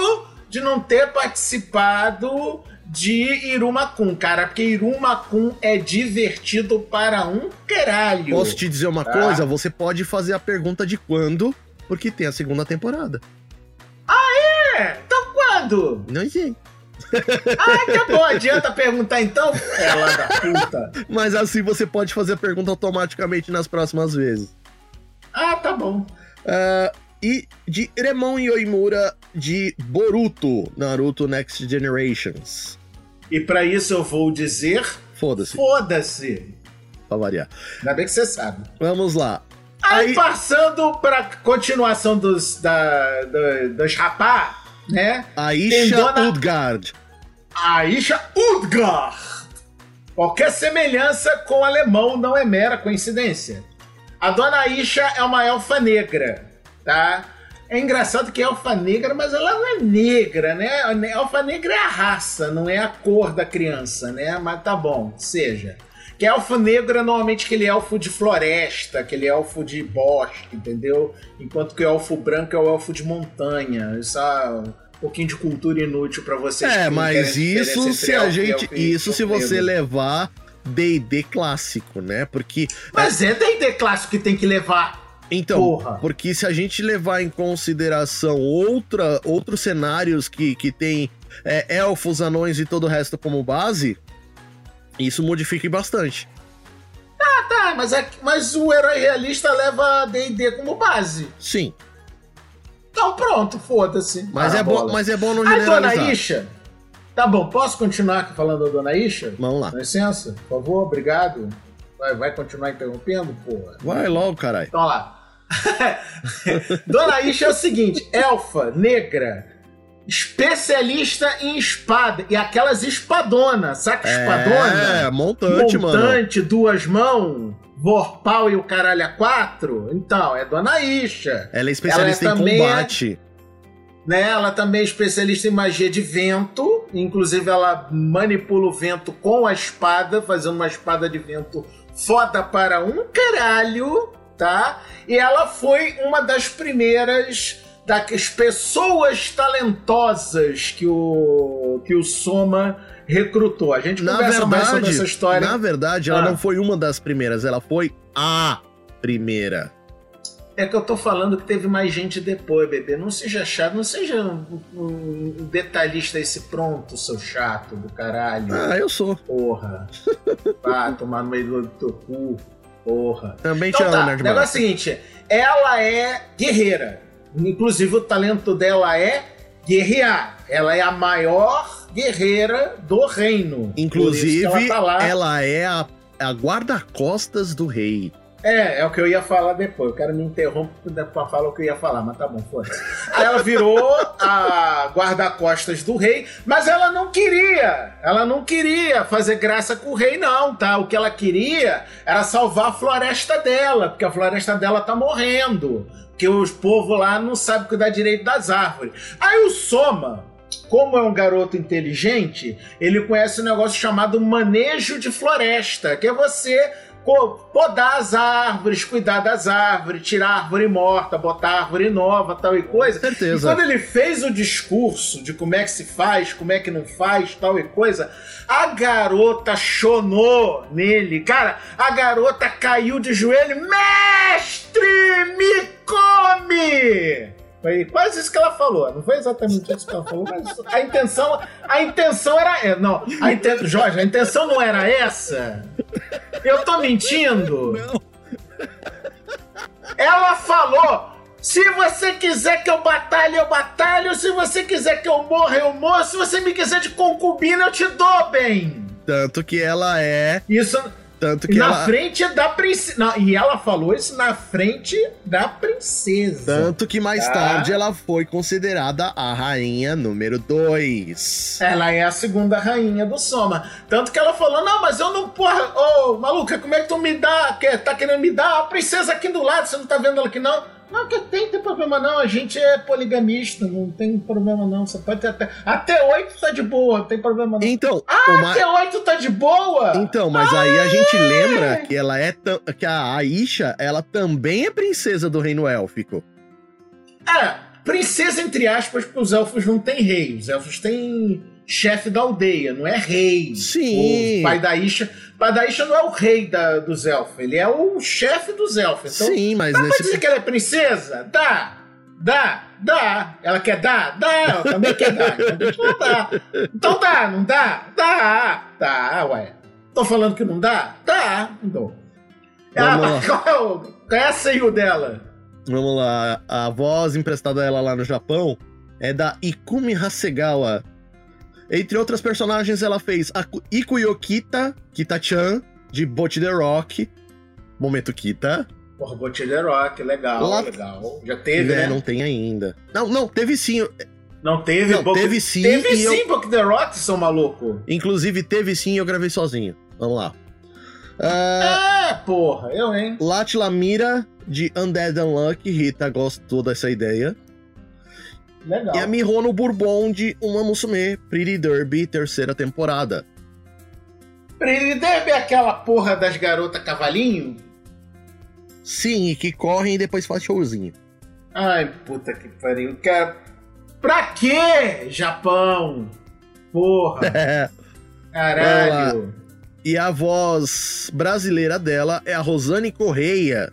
de não ter participado de Irumakun, cara, porque Irumakun é divertido para um caralho. Posso te dizer uma tá? coisa? Você pode fazer a pergunta de quando, porque tem a segunda temporada. Ah, é? Então quando? Não sei. Ah, que bom, adianta perguntar então? Ela da puta. Mas assim você pode fazer a pergunta automaticamente nas próximas vezes. Ah, tá bom. Uh, e de Remon Yoimura de Boruto, Naruto Next Generations. E para isso eu vou dizer. Foda-se. Foda-se. Pra variar. Ainda bem que você sabe. Vamos lá. Aí, Aí passando pra continuação dos, da, da, dos rapá, né? Aisha dona... Udgard. Aisha Udgard. Qualquer semelhança com o alemão não é mera coincidência. A dona Aisha é uma elfa negra, tá? É engraçado que é elfa negra, mas ela não é negra, né? Elfa negra é a raça, não é a cor da criança, né? Mas tá bom, seja. Que elfo negro é normalmente aquele elfo de floresta, aquele elfo de bosque, entendeu? Enquanto que o elfo branco é o elfo de montanha. Isso é um pouquinho de cultura inútil para vocês. É, mas isso se a gente, isso se você levar D&D clássico, né? Porque Mas é D&D clássico que tem que levar então, Porra. porque se a gente levar em consideração outra, outros cenários que, que tem é, elfos, anões e todo o resto como base, isso modifica bastante. Ah, tá, mas, é, mas o herói realista leva D&D como base. Sim. Então pronto, foda-se. Mas, é bom, mas é bom não generalizar. A Dona Isha... Tá bom, posso continuar falando da Dona Isha? Vamos lá. Com licença, por favor, obrigado. Vai, vai continuar interrompendo, porra? Vai logo, caralho. Então lá. Dona Isha é o seguinte, elfa, negra, especialista em espada. E aquelas espadonas, saca é, espadona? É, montante, montante, mano. Montante, duas mãos, vorpal e o caralho a quatro. Então, é Dona Isha. Ela é especialista ela é em também combate. né, ela também é especialista em magia de vento. Inclusive, ela manipula o vento com a espada, fazendo uma espada de vento foda para um caralho, tá? E ela foi uma das primeiras das pessoas talentosas que o, que o Soma recrutou. A gente na conversa verdade, mais sobre essa história. Na verdade, ela ah. não foi uma das primeiras, ela foi a primeira. É que eu tô falando que teve mais gente depois, bebê. Não seja chato, não seja um, um detalhista esse pronto, seu chato do caralho. Ah, eu sou. Porra. Vá tomar no meio do teu cu. Porra. Também então, te tá, O negócio é o seguinte: ela é guerreira. Inclusive, o talento dela é guerrear. Ela é a maior guerreira do reino. Inclusive, ela, tá ela, é a, a guarda-costas do rei. É, é o que eu ia falar depois. O cara me interrompe pra falar o que eu ia falar, mas tá bom, foda-se. Ela virou a guarda-costas do rei, mas ela não queria. Ela não queria fazer graça com o rei, não, tá? O que ela queria era salvar a floresta dela, porque a floresta dela tá morrendo que os povos lá não sabem cuidar direito das árvores. Aí o Soma, como é um garoto inteligente, ele conhece um negócio chamado manejo de floresta, que é você podar as árvores, cuidar das árvores, tirar a árvore morta, botar árvore nova, tal e coisa. Certeza. E quando ele fez o discurso de como é que se faz, como é que não faz, tal e coisa, a garota chonou nele. Cara, a garota caiu de joelho. Mestre, me come! Foi quase isso que ela falou. Não foi exatamente isso que ela falou, mas a intenção, a intenção era. É, não, a inten... Jorge, a intenção não era essa. Eu tô mentindo? Não. Ela falou: se você quiser que eu batalhe, eu batalho. Se você quiser que eu morra, eu morro. Se você me quiser de concubina, eu te dou bem. Tanto que ela é. Isso. Tanto que na ela... frente da princesa. E ela falou isso na frente da princesa. Tanto que mais tá? tarde ela foi considerada a rainha número 2. Ela é a segunda rainha do Soma. Tanto que ela falou: Não, mas eu não, porra, ô oh, maluca, como é que tu me dá? Tá querendo me dar a princesa aqui do lado? Você não tá vendo ela aqui não? Não, que tem, tem problema não. A gente é poligamista, não tem problema não. Você pode ter até. Até oito tá de boa, não tem problema não. Então. Ah, uma... até oito tá de boa? Então, mas ah, aí a gente lembra que ela é. que a Aisha, ela também é princesa do reino élfico. É, princesa entre aspas, porque os elfos não têm rei. Os elfos têm chefe da aldeia, não é rei. Sim. O pai da Isha. Pai da Isha não é o rei da, dos elfos, ele é o chefe dos elfos. Então, Sim, mas. Dá nesse... pra dizer que ela é princesa? Dá. Dá, dá. Ela quer dar? Dá, ela também quer dar. Então não dá. Então dá, não dá? Dá, dá, ué. Tô falando que não dá? Dá, então. Ela, qual, é o, qual é a senha dela? Vamos lá. A voz emprestada a ela lá no Japão é da Ikumi Hasegawa. Entre outras personagens, ela fez a Ikuyokita, Kita-chan, de Bot The Rock. Momento Kita. Porra, Bot The Rock, legal, Lá... legal. Já teve, é, né? Não tem ainda. Não, não, teve sim. Não teve? Não, teve sim. Teve sim, eu... The Rock, são maluco. Inclusive, teve sim e eu gravei sozinho. Vamos lá. Uh, é, porra, eu, hein? Latlamira, de Undead Unlucky. Rita gostou dessa ideia. Legal. E a Mihono Bourbon de Uma Musume, Pretty Derby, terceira temporada. Pretty Derby é aquela porra das garotas cavalinho? Sim, e que correm e depois fazem showzinho. Ai, puta que pariu. Cara, pra quê, Japão? Porra. Caralho. E a voz brasileira dela é a Rosane Correia,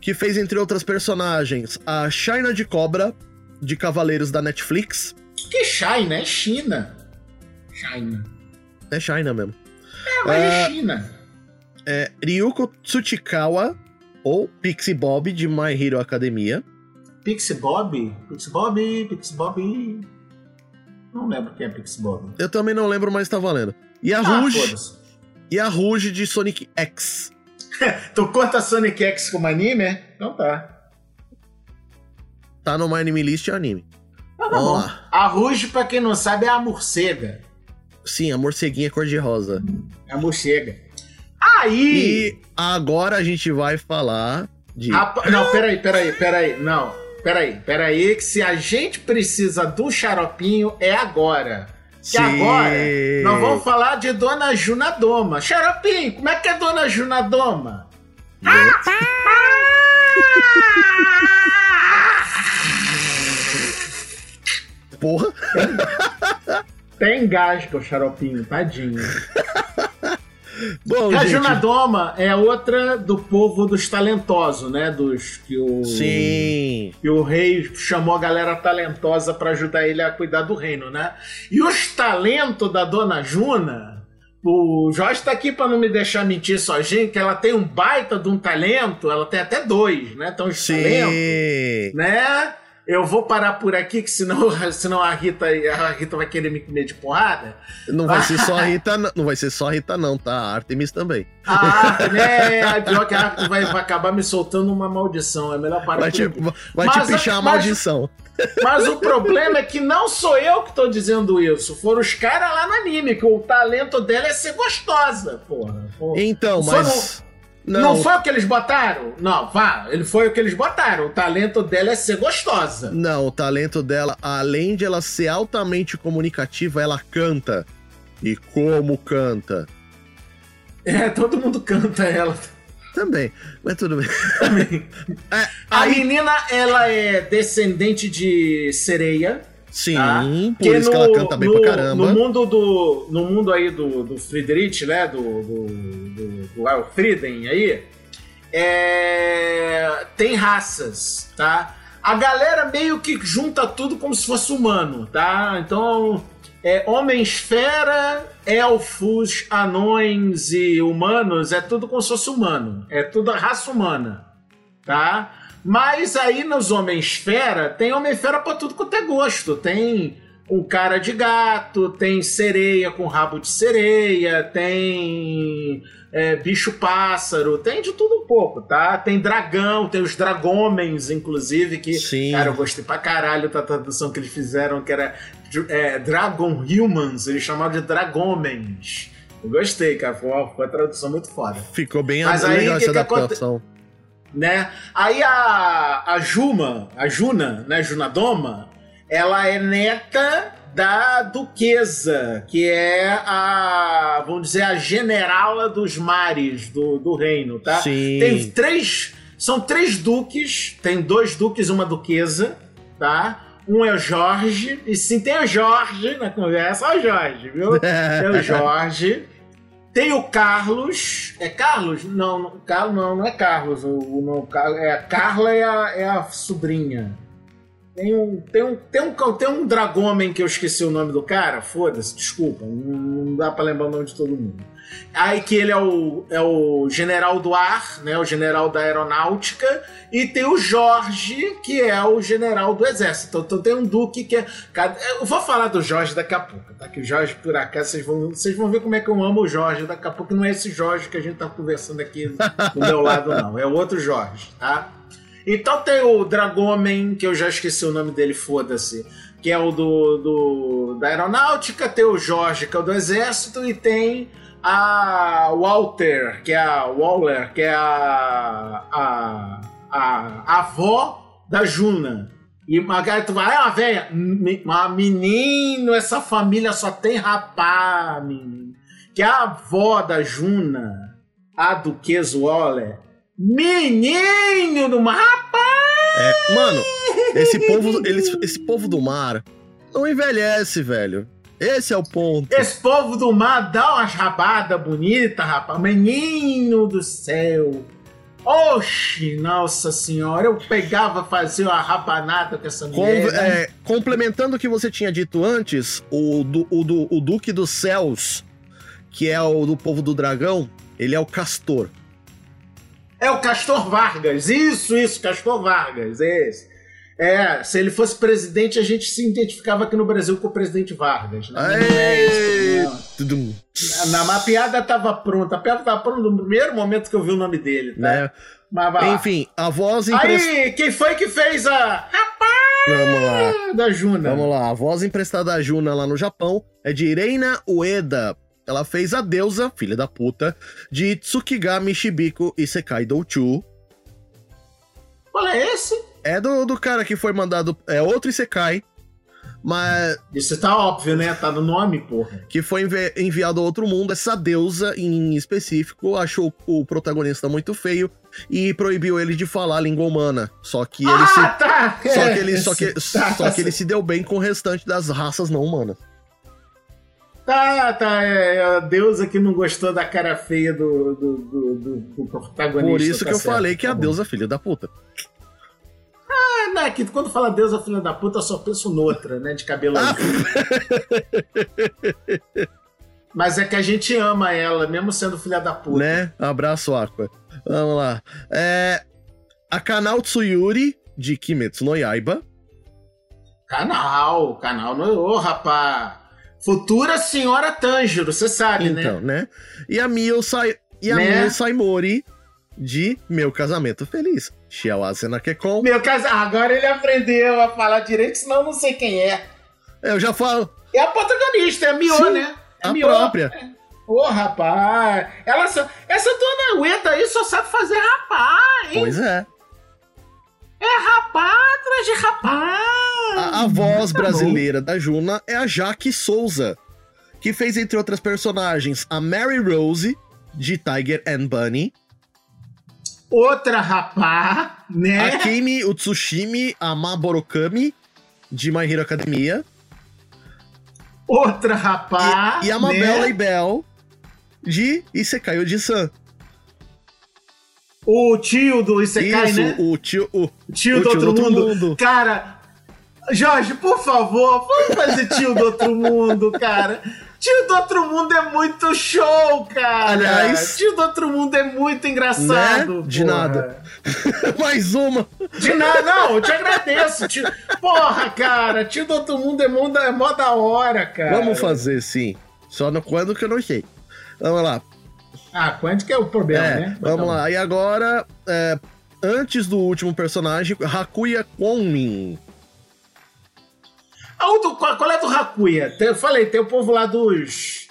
que fez, entre outras personagens, a China de Cobra, de Cavaleiros da Netflix. Que China? É China. China. É China mesmo. É, mas é, é China. É Ryuko Tsuchikawa, ou Pixie Bob, de My Hero Academia. Pixie Bob? Pixie Bob, Pixie Bob... Não lembro quem é Pixie Bob. Eu também não lembro, mas tá valendo. E a ah, Rouge... E a Rouge de Sonic X. tu conta Sonic X como anime, é? Então tá. Tá no My Anime List é anime. Ah, Vamos lá. A Rouge, pra quem não sabe, é a morcega. Sim, a morceguinha cor-de-rosa. É a morcega. Aí! E agora a gente vai falar de. Rapa... Não, peraí, peraí, peraí. Não, peraí, peraí, que se a gente precisa do xaropinho, é agora. Que agora nós vamos falar de Dona Junadoma. Xaropinho, como é que é Dona Junadoma? Ah! Porra! Tem engasga o xaropinho, tadinho. Bom, a Junadoma é outra do povo dos talentosos, né? Dos que o Sim. que o rei chamou a galera talentosa para ajudar ele a cuidar do reino, né? E os talentos da dona Juna, o Jorge tá aqui para não me deixar mentir sozinho, que ela tem um baita de um talento, ela tem até dois, né? Então os Sim. talentos, né? Eu vou parar por aqui, que senão, senão a Rita, a Rita vai querer me comer de porrada. Não vai ser só a Rita, não vai ser só a Rita, não, tá? A Artemis também. A Artemis, é, pior que a Artemis vai, vai acabar me soltando uma maldição. É melhor parar vai por te, aqui. Vai mas, te pichar a maldição. Mas o problema é que não sou eu que tô dizendo isso. Foram os caras lá no anime, que o talento dela é ser gostosa, porra. porra. Então, mas. Não. Não foi o que eles botaram? Não, vá, ele foi o que eles botaram. O talento dela é ser gostosa. Não, o talento dela, além de ela ser altamente comunicativa, ela canta. E como canta? É, todo mundo canta ela. Também, mas tudo bem. Também. É, a menina, ela é descendente de sereia. Sim, tá? por isso no, que ela canta bem no, pra caramba. No mundo, do, no mundo aí do, do Friedrich, né? Do, do, do, do Alfrieden aí, é, tem raças, tá? A galera meio que junta tudo como se fosse humano, tá? Então, é, homens-fera, elfos, anões e humanos, é tudo como se fosse humano. É tudo a raça humana, tá? Mas aí nos Homens-Fera, tem Homem-Fera pra tudo quanto é gosto. Tem um cara de gato, tem sereia com rabo de sereia, tem é, bicho-pássaro, tem de tudo um pouco, tá? Tem dragão, tem os dragomens, inclusive, que, Sim. cara, eu gostei pra caralho da tradução que eles fizeram, que era é, Dragon Humans, eles chamavam de dragomens. Eu gostei, cara, foi uma, foi uma tradução muito foda. Ficou bem Mas aí, legal essa adaptação. Aconte né? Aí a, a Juma, a Juna, né, Junadoma, ela é neta da duquesa, que é a, vamos dizer, a generala dos mares do, do reino, tá? Sim. Tem três, são três duques, tem dois duques e uma duquesa, tá? Um é o Jorge, e sim, tem o Jorge na conversa, ó o Jorge, viu? Tem o Jorge. Tem o Carlos. É Carlos? Não, Carlos não, não é Carlos. O, o, é, a Carla é a, é a sobrinha. Tem um, tem um, tem um, tem um Dragomem que eu esqueci o nome do cara, foda-se, desculpa, não, não dá pra lembrar o nome de todo mundo. Aí que ele é o, é o general do ar, né? O general da aeronáutica. E tem o Jorge, que é o general do exército. Então tem um duque que é. Eu vou falar do Jorge daqui a pouco, tá? Que o Jorge, por acaso, vocês vão, vocês vão ver como é que eu amo o Jorge daqui a pouco. Não é esse Jorge que a gente tá conversando aqui do meu lado, não. É o outro Jorge, tá? Então tem o Dragomen, que eu já esqueci o nome dele, foda-se. Que é o do, do, da aeronáutica, tem o Jorge, que é o do exército, e tem a Walter, que é a Waller, que é a, a, a, a avó da Juna. E Margarida vai, ah, velha, menino, essa família só tem rapaz, menino. Que é a avó da Juna, a Duquesa Waller, menino do mar, rapaz! É, mano, esse povo, eles, esse povo do mar não envelhece, velho. Esse é o ponto. Esse povo do mar dá umas rabadas bonitas, rapaz. Menino do céu. Oxi, nossa senhora, eu pegava, fazia uma rabanada com essa mulher. Com, né? é, complementando o que você tinha dito antes, o, do, o, do, o Duque dos Céus, que é o do povo do dragão, ele é o Castor. É o Castor Vargas, isso, isso, Castor Vargas, esse. É, se ele fosse presidente, a gente se identificava aqui no Brasil com o presidente Vargas. Né? É isso, na, mapeada tava pronta. A piada tava pronta no primeiro momento que eu vi o nome dele. Tá? Né? Mas, Enfim, a voz emprestada. Aí, quem foi que fez a. Rapaz! Vamos lá. Da Juna. Vamos lá. A voz emprestada da Juna lá no Japão é de Reina Ueda. Ela fez a deusa, filha da puta, de Tsukigami Shibiko Isekai Douchu. Qual é esse? É do, do cara que foi mandado. É outro Isekai. Mas. Isso tá óbvio, né? Tá no nome, porra. Que foi envi enviado a outro mundo. Essa deusa, em específico, achou o protagonista muito feio e proibiu ele de falar a língua humana. Só que ele ah, se. Tá. Só que ele, só que, tá. só que ele se deu bem com o restante das raças não humanas. Tá, tá. É, é a deusa que não gostou da cara feia do, do, do, do, do protagonista. Por isso tá que certo, eu falei que é a tá deusa filha da puta. Ah, né? Que quando fala deusa filha da puta, eu só penso noutra, né? De cabelo ah. azul. Mas é que a gente ama ela, mesmo sendo filha da puta. Né? Abraço, Aqua. Vamos lá. É... A canal Tsuyuri, de Kimetsu no Yaiba. Canal, canal no... Ô, rapá. Futura senhora Tanjiro, você sabe, então, né? Então, né? E a Mio, Sai... e a né? Mio Saimori, de Meu Casamento Feliz. Shiawase Nakekon. Meu casamento. Agora ele aprendeu a falar direito, senão eu não sei quem é. Eu já falo. É a protagonista, é a Mio, Sim, né? É a Mio. própria. Ô, oh, rapaz. Ela só... Essa dona Ueta aí só sabe fazer rapaz, hein? Pois é. É rapaz atrás de rapaz. A, a voz tá brasileira bom. da Juna é a Jaque Souza, que fez, entre outras personagens, a Mary Rose, de Tiger and Bunny, outra rapá, né? A Kimi Utsushimi Amaborokami, de My Hero Academia. Outra rapá. E, e a Mabel né? Leibel, de Isekai Oji-san. O tio do Isekai, Isso, né? o tio... O, tio, o do, tio outro, do outro mundo. mundo. Cara, Jorge, por favor, vamos fazer tio do outro mundo, cara. Tio do Outro Mundo é muito show, cara! Aliás, Tio do Outro Mundo é muito engraçado. Né? De porra. nada. Mais uma. De nada, não, eu te agradeço. Tio... Porra, cara, Tio do Outro Mundo é, mundo, é mó da hora, cara. Vamos fazer, sim. Só no quando que eu não sei. Vamos lá. Ah, que é o problema, é, né? Vamos lá. E agora, é, antes do último personagem, Hakuya Konmin. Ah, do, qual é do Hakuya? Eu falei, tem o povo lá dos.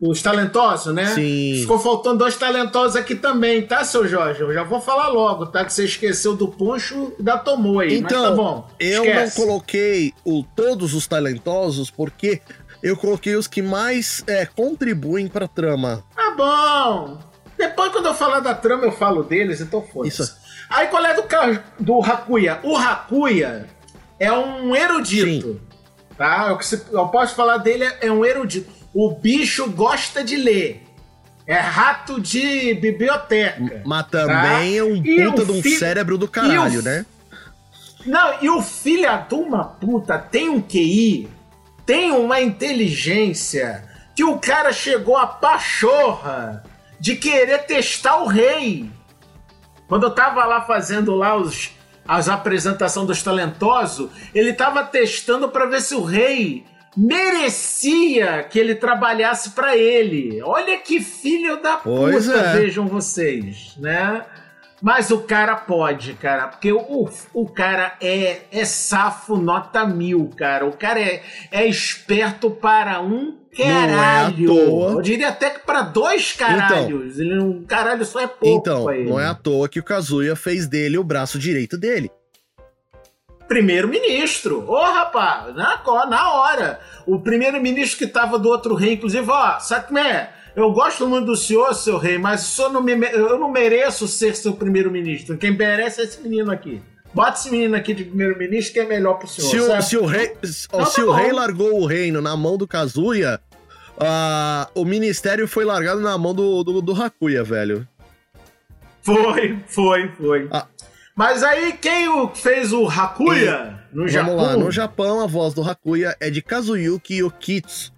Os talentosos, né? Sim. Ficou faltando dois talentosos aqui também, tá, seu Jorge? Eu já vou falar logo, tá? Que você esqueceu do Poncho e da Tomoe. Então, mas tá bom. Eu não coloquei o, todos os talentosos porque eu coloquei os que mais é, contribuem pra trama. Tá bom. Depois, quando eu falar da trama, eu falo deles, então foi. Isso. Aí qual é do, do Hakuya? O Hakuya é um erudito. Sim. Tá? O que eu posso falar dele é um erudito. O bicho gosta de ler. É rato de biblioteca. Mas também tá? é um puta de um fi... cérebro do caralho, o... né? Não, e o filho de uma puta tem um QI, tem uma inteligência que o cara chegou a pachorra de querer testar o rei. Quando eu tava lá fazendo lá os, as apresentações dos talentosos, ele tava testando para ver se o rei merecia que ele trabalhasse para ele. Olha que filho da Pois puta, é. vejam vocês, né? Mas o cara pode, cara, porque o, o cara é, é safo nota mil, cara. O cara é, é esperto para um caralho. Não é à toa. Eu diria até que para dois caralhos. ele, um caralho só é pouco Então, não é à toa que o Kazuya fez dele o braço direito dele. Primeiro-ministro. Ô, rapaz, na, na hora. O primeiro-ministro que tava do outro rei, inclusive, ó, Satmé, eu gosto muito do senhor, seu rei, mas o não me, eu não mereço ser seu primeiro-ministro. Quem merece é esse menino aqui. Bota esse menino aqui de primeiro-ministro que é melhor pro senhor. Se o, se o rei, se Não, tá se o bom. rei largou o reino na mão do Kazuya, ah, o ministério foi largado na mão do, do, do Hakuya, velho. Foi, foi, foi. Ah. Mas aí, quem o fez o Hakuya no Vamos Japão? lá, no Japão a voz do Hakuya é de Kazuyuki Yokitsu.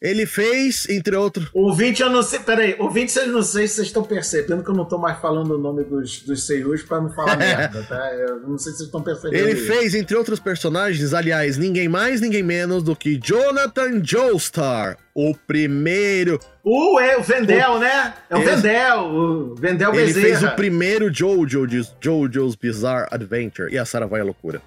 Ele fez, entre outros. Ouvinte, eu não sei. Peraí, ouvinte, eu não sei se vocês estão percebendo que eu não tô mais falando o nome dos, dos seiyus pra não falar merda, tá? Eu não sei se vocês estão percebendo. Ele isso. fez, entre outros personagens, aliás, ninguém mais, ninguém menos do que Jonathan Joestar, o primeiro. O, é, o Vendel, né? É o Vendel, o Vendel Ele Bezerra. fez o primeiro Jojo Jojo's Bizarre Adventure. E a Sarah vai à loucura.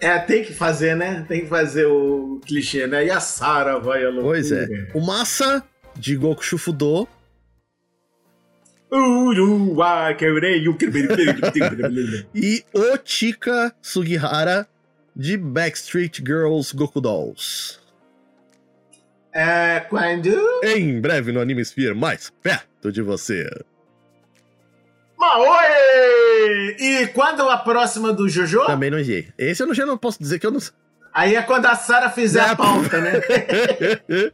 É, tem que fazer, né? Tem que fazer o clichê, né? E a Sarah vai a loucura. Pois é. O Massa, de Goku Shufudo. E o Chika Sugihara, de Backstreet Girls Goku Dolls. É, quando... Em breve no Anime Sphere, mais perto de você. Maoi! E quando a próxima do Jojo? Também não sei. Esse eu não, já não posso dizer que eu não sei. Aí é quando a Sarah fizer É, a pauta, né?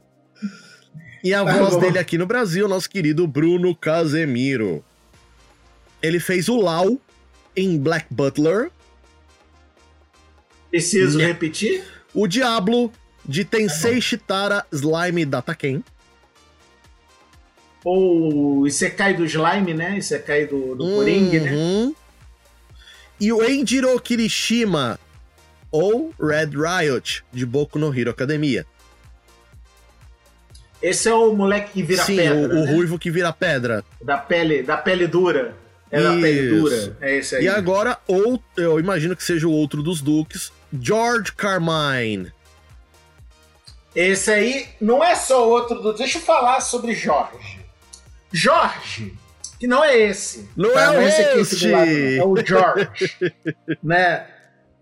e a Tá voz bom. dele aqui no Brasil, nosso querido Bruno Casemiro. Ele fez o Lau em Black Butler, Preciso Nhé. repetir? o Diablo de Tá Tensei Shitara Slime Dataken, Ou o Isekai do Slime, né? Isekai do, do Coring, né? Uhum. E o Enjiro Kirishima, ou Red Riot, de Boku no Hero Academia. Esse é o moleque que vira Sim, pedra, o, o né? ruivo que vira pedra. Da pele, da pele dura. É da pele Isso. dura. É esse aí. E agora, ou, eu imagino que seja o outro dos Dukes, George Carmine. Esse aí não é só outro do. Deixa eu falar sobre Jorge. Jorge, que não é esse. Não tá? é esse aqui este. do lado, não. é o George. né?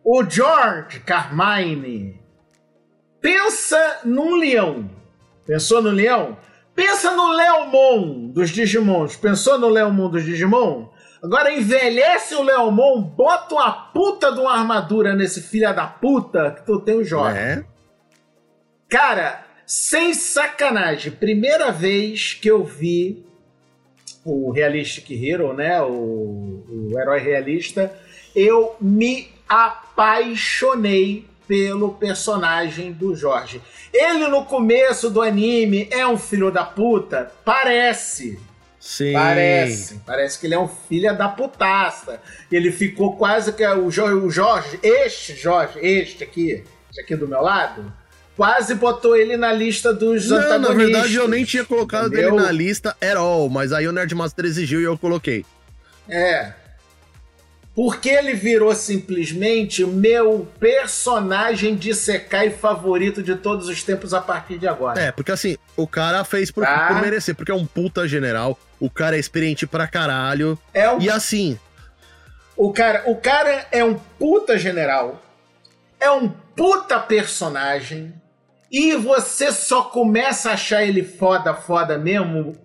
O George Carmine pensa num leão. Pensou no leão? Pensa no Leomon dos Digimons. Pensou no Leomon dos Digimon? Agora envelhece o Leomon, bota uma puta de uma armadura nesse filho da puta que tu tem o Jorge. Né? Cara, sem sacanagem, primeira vez que eu vi o Realistic Hero, né? O, o herói realista, eu me apaixonei pelo personagem do Jorge. Ele no começo do anime é um filho da puta? Parece. Sim. Parece. Parece que ele é um filho da putaça. Ele ficou quase que o Jorge, este Jorge, este aqui, este aqui do meu lado, quase botou ele na lista dos Não, na antagonistas. verdade eu nem tinha colocado entendeu? dele na lista at all, mas aí o Nerdmaster exigiu e eu coloquei. É. Porque ele virou simplesmente o meu personagem de Sekai favorito de todos os tempos a partir de agora. É, porque assim, o cara fez por, Tá. por merecer, porque é um puta general, o cara é experiente pra caralho, É um e assim, O cara, o cara é um puta general, é um puta personagem, e você só começa a achar ele foda, foda mesmo,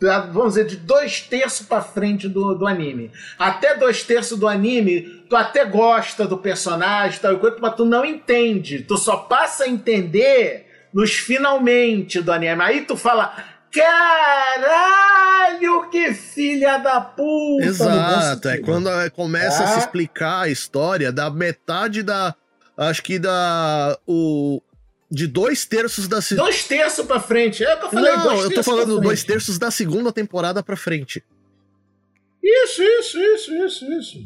vamos dizer, de dois terços pra frente do, do anime. Até dois terços do anime, tu até gosta do personagem, tal e coisa, mas tu não entende. Tu só passa a entender nos finalmente do anime. Aí tu fala. Caralho, que filha da puta! Exato, é quando é, começa a se explicar a história da metade da. Acho que da. O, de dois terços da segunda. Dois terços pra frente. É o que eu falei, Não, eu tô falando dois terços da segunda temporada pra frente. Isso, isso, isso, isso, isso.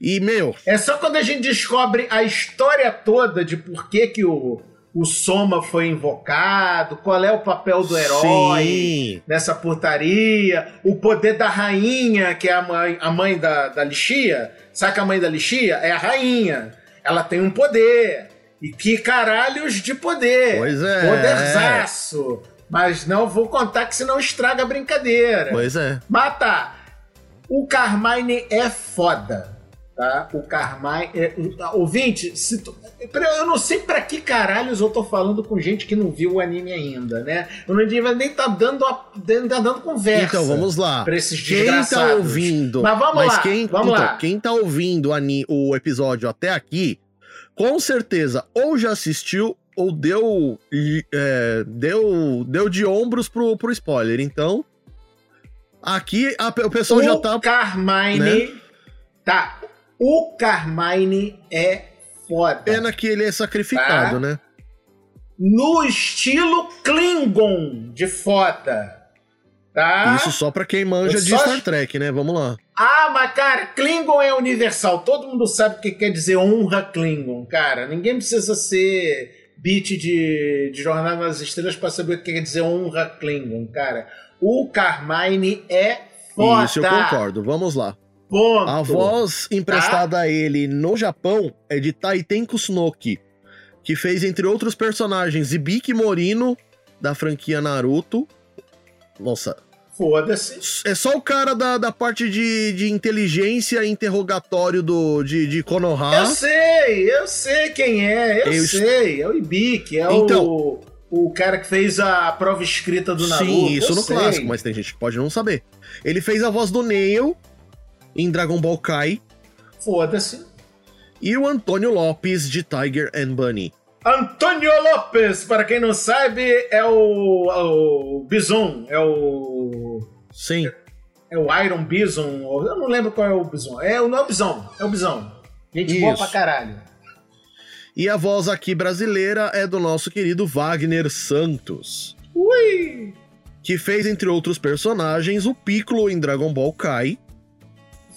E, meu. É só quando a gente descobre a história toda de por que, que o, o Soma foi invocado, qual é o papel do herói Sim. nessa putaria, o poder da rainha, que é a mãe, a mãe da, da Lixia. Sabe que a mãe da Lixia é a rainha. Ela tem um poder. E que caralhos de poder. Pois é. Poderzaço. Mas não vou contar que senão estraga a brincadeira. Pois é. Mata. O Carmine é foda. Tá? O Carmine. É, ouvinte, se tu, eu não sei pra que caralhos eu tô falando com gente que não viu o anime ainda, né? Eu não devia nem tá dando, tá dando conversa. Então, vamos lá. Pra esses quem tá ouvindo. Mas vamos mas lá. Quem, vamos então, lá. Quem tá ouvindo o episódio até aqui com certeza ou já assistiu ou deu, é, deu, deu de ombros pro, pro spoiler. Então, aqui a, o pessoal o já tá. Carmine. Né? Tá. O Carmine é foda. Pena que ele é sacrificado, tá? né? No estilo Klingon de foda. Tá? Isso só pra quem manja de Star Trek, né? Vamos lá. Ah, mas cara, Klingon é universal. Todo mundo sabe o que quer dizer honra Klingon, cara. Ninguém precisa ser beat de, de Jornada nas Estrelas pra saber o que quer dizer honra Klingon, cara. O Carmine é foda. Isso, eu concordo. Vamos lá. Ponto. A voz emprestada tá? a ele no Japão é de Taiten Kusunoki, que fez, entre outros personagens, Ibiki Morino, da franquia Naruto. Nossa, Foda-se. É só o cara da, da parte de, de inteligência e interrogatório do, de, de Konoha. Eu sei, eu sei quem é, eu, eu sei. É o Ibiki, é então, o, o cara que fez a prova escrita do Naruto. Sim, isso eu no sei. clássico, mas tem gente que pode não saber. Ele fez a voz do Neil em Dragon Ball Kai. Foda-se. E o Antônio Lopes de Tiger and Bunny. Antônio Lopes, para quem não sabe, é o, é o Bison, é o. Sim. É o Iron Bison, eu não lembro qual é o Bison. É, não é o Bison, é o Bison. Gente Isso. boa pra caralho. E a voz aqui brasileira é do nosso querido Wagner Santos. Ui! Que fez, entre outros personagens, o Piccolo em Dragon Ball Kai.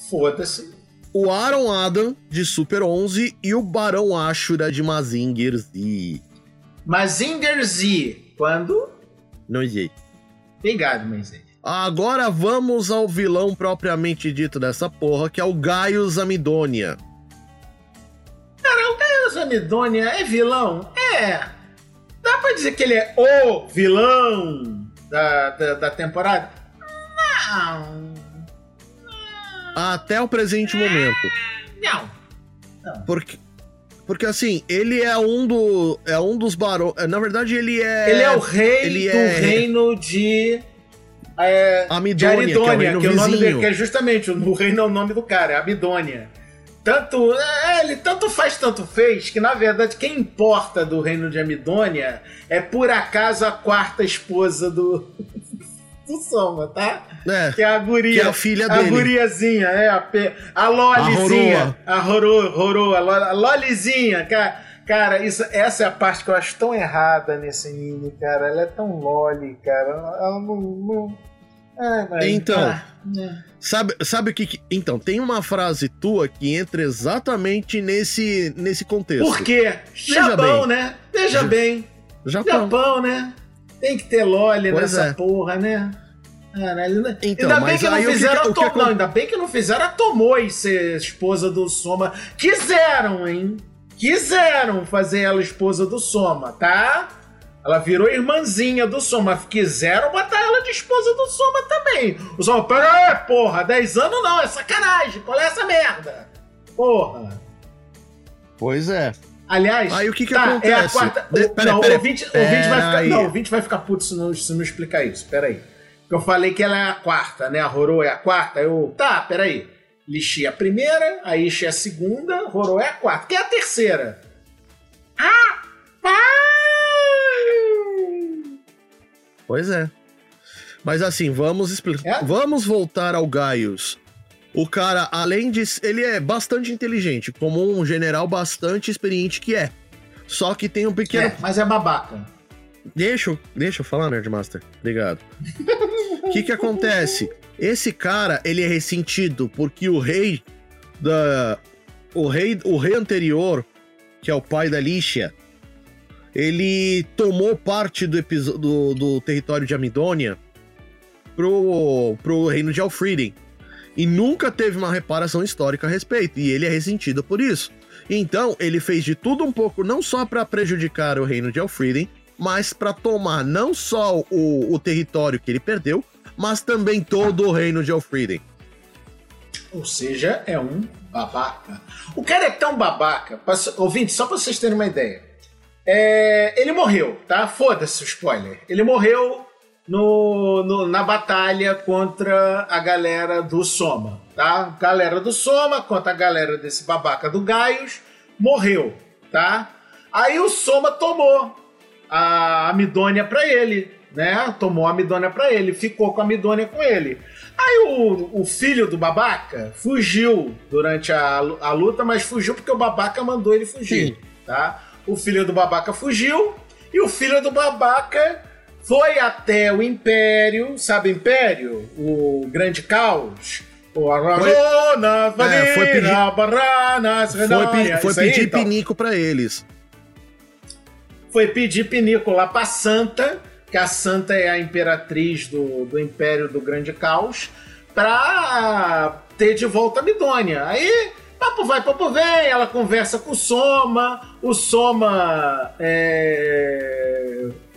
Foda-se o Aaron Adam de Super 11 e o Barão Ashura de Mazinger Z. Mazinger Z, quando? Não sei. Obrigado, Mazinger. Agora vamos ao vilão propriamente dito dessa porra, que é o Gaius Amidonia. Cara, o Gaius Amidonia é vilão? É. Dá pra dizer que ele é o vilão da, da, da temporada? Não até o presente momento. Não. Não. Porque porque assim, ele é um do é um dos barões, é, na verdade ele é Ele é o rei ele do é... reino de é, Amidônia, de Aridônia, que, é o, que é o nome dele, que é justamente o reino é o nome do cara, é Abidônia. Tanto, é, ele tanto faz, tanto fez, que na verdade quem importa do reino de Amidônia é por acaso a quarta esposa do, do Soma, tá? É, que é a guria. Que é a filha dele. A guriazinha, é, a, a Lolizinha. A Rorô, Rorô, a Lolizinha, cara. Cara, isso, essa é a parte que eu acho tão errada nesse anime, cara. Ela é tão loli, cara. Ela não. não... Ai, então, ah, né. sabe, sabe o que, que, Então, tem uma frase tua que entra exatamente nesse, nesse contexto. Por quê? Japão, né? Veja bem. Japão. Japão, né? Tem que ter loli pois nessa é. porra, né? Caralho, né? Então, ainda bem que não fizeram que, a Tomoe. Não, ainda bem que não fizeram a Tomoe ser esposa do Soma. Quiseram, hein? Quiseram fazer ela esposa do Soma, tá? Ela virou irmãzinha do Soma. Quiseram botar ela de esposa do Soma também. O Soma, pera porra, 10 anos não, é sacanagem. Qual é essa merda? Porra. Pois é. Aliás, aí o que que tá, acontece? É a quarta. O, pera, não, pera, o ouvinte, ouvinte vai ficar. Não, o ouvinte vai ficar puto se não, se não explicar isso. Pera aí. Porque eu falei que ela é a quarta, né? A Roro é a quarta. Eu. Tá, peraí. Lixi é a primeira, a Ishi é a segunda, Roro é a quarta. Quem é a terceira? Ah! Pois é. Mas assim, vamos explicar. É? Vamos voltar ao Gaius. O cara, além de. Ele é bastante inteligente, como um general bastante experiente que é. Só que tem um pequeno. É, mas é babaca. Deixa, eu- deixa eu falar, Nerdmaster. Obrigado. O que que acontece? Esse cara, ele é ressentido porque o rei da o rei, o rei anterior, que é o pai da Lícia, ele tomou parte do, do, do território de Amidônia pro, pro reino de Alfriden. E nunca teve uma reparação histórica a respeito. E ele é ressentido por isso. Então, ele fez de tudo um pouco, não só para prejudicar o reino de Alfriden, mas para tomar não só o, o território que ele perdeu, mas também todo o reino de Alfriden. Ou seja, é um babaca. O cara é tão babaca, pra- ouvinte, só pra vocês terem uma ideia. É, ele morreu, tá? Foda-se o spoiler. Ele morreu no, no- na batalha contra a galera do Soma, tá? Galera do Soma contra a galera desse babaca do Gaius morreu, tá? Aí o Soma tomou a Amidônia pra ele, né? Tomou a Amidônia pra ele, ficou com a Amidônia com ele. Aí o, o filho do babaca fugiu durante a, a luta, mas fugiu porque o babaca mandou ele fugir, Sim. tá? O filho do babaca fugiu e o filho do babaca foi até o Império, sabe o Império? O Grande Caos. O Aragona, É, foi pedir- Foi, foi aí, pedir então pinico pra eles. foi pedir pinico lá pra Santa, que a Santa é a imperatriz do, do Império do Grande Caos, pra ter de volta a Midônia. Aí, papo vai, papo vem, ela conversa com o Soma, o Soma é,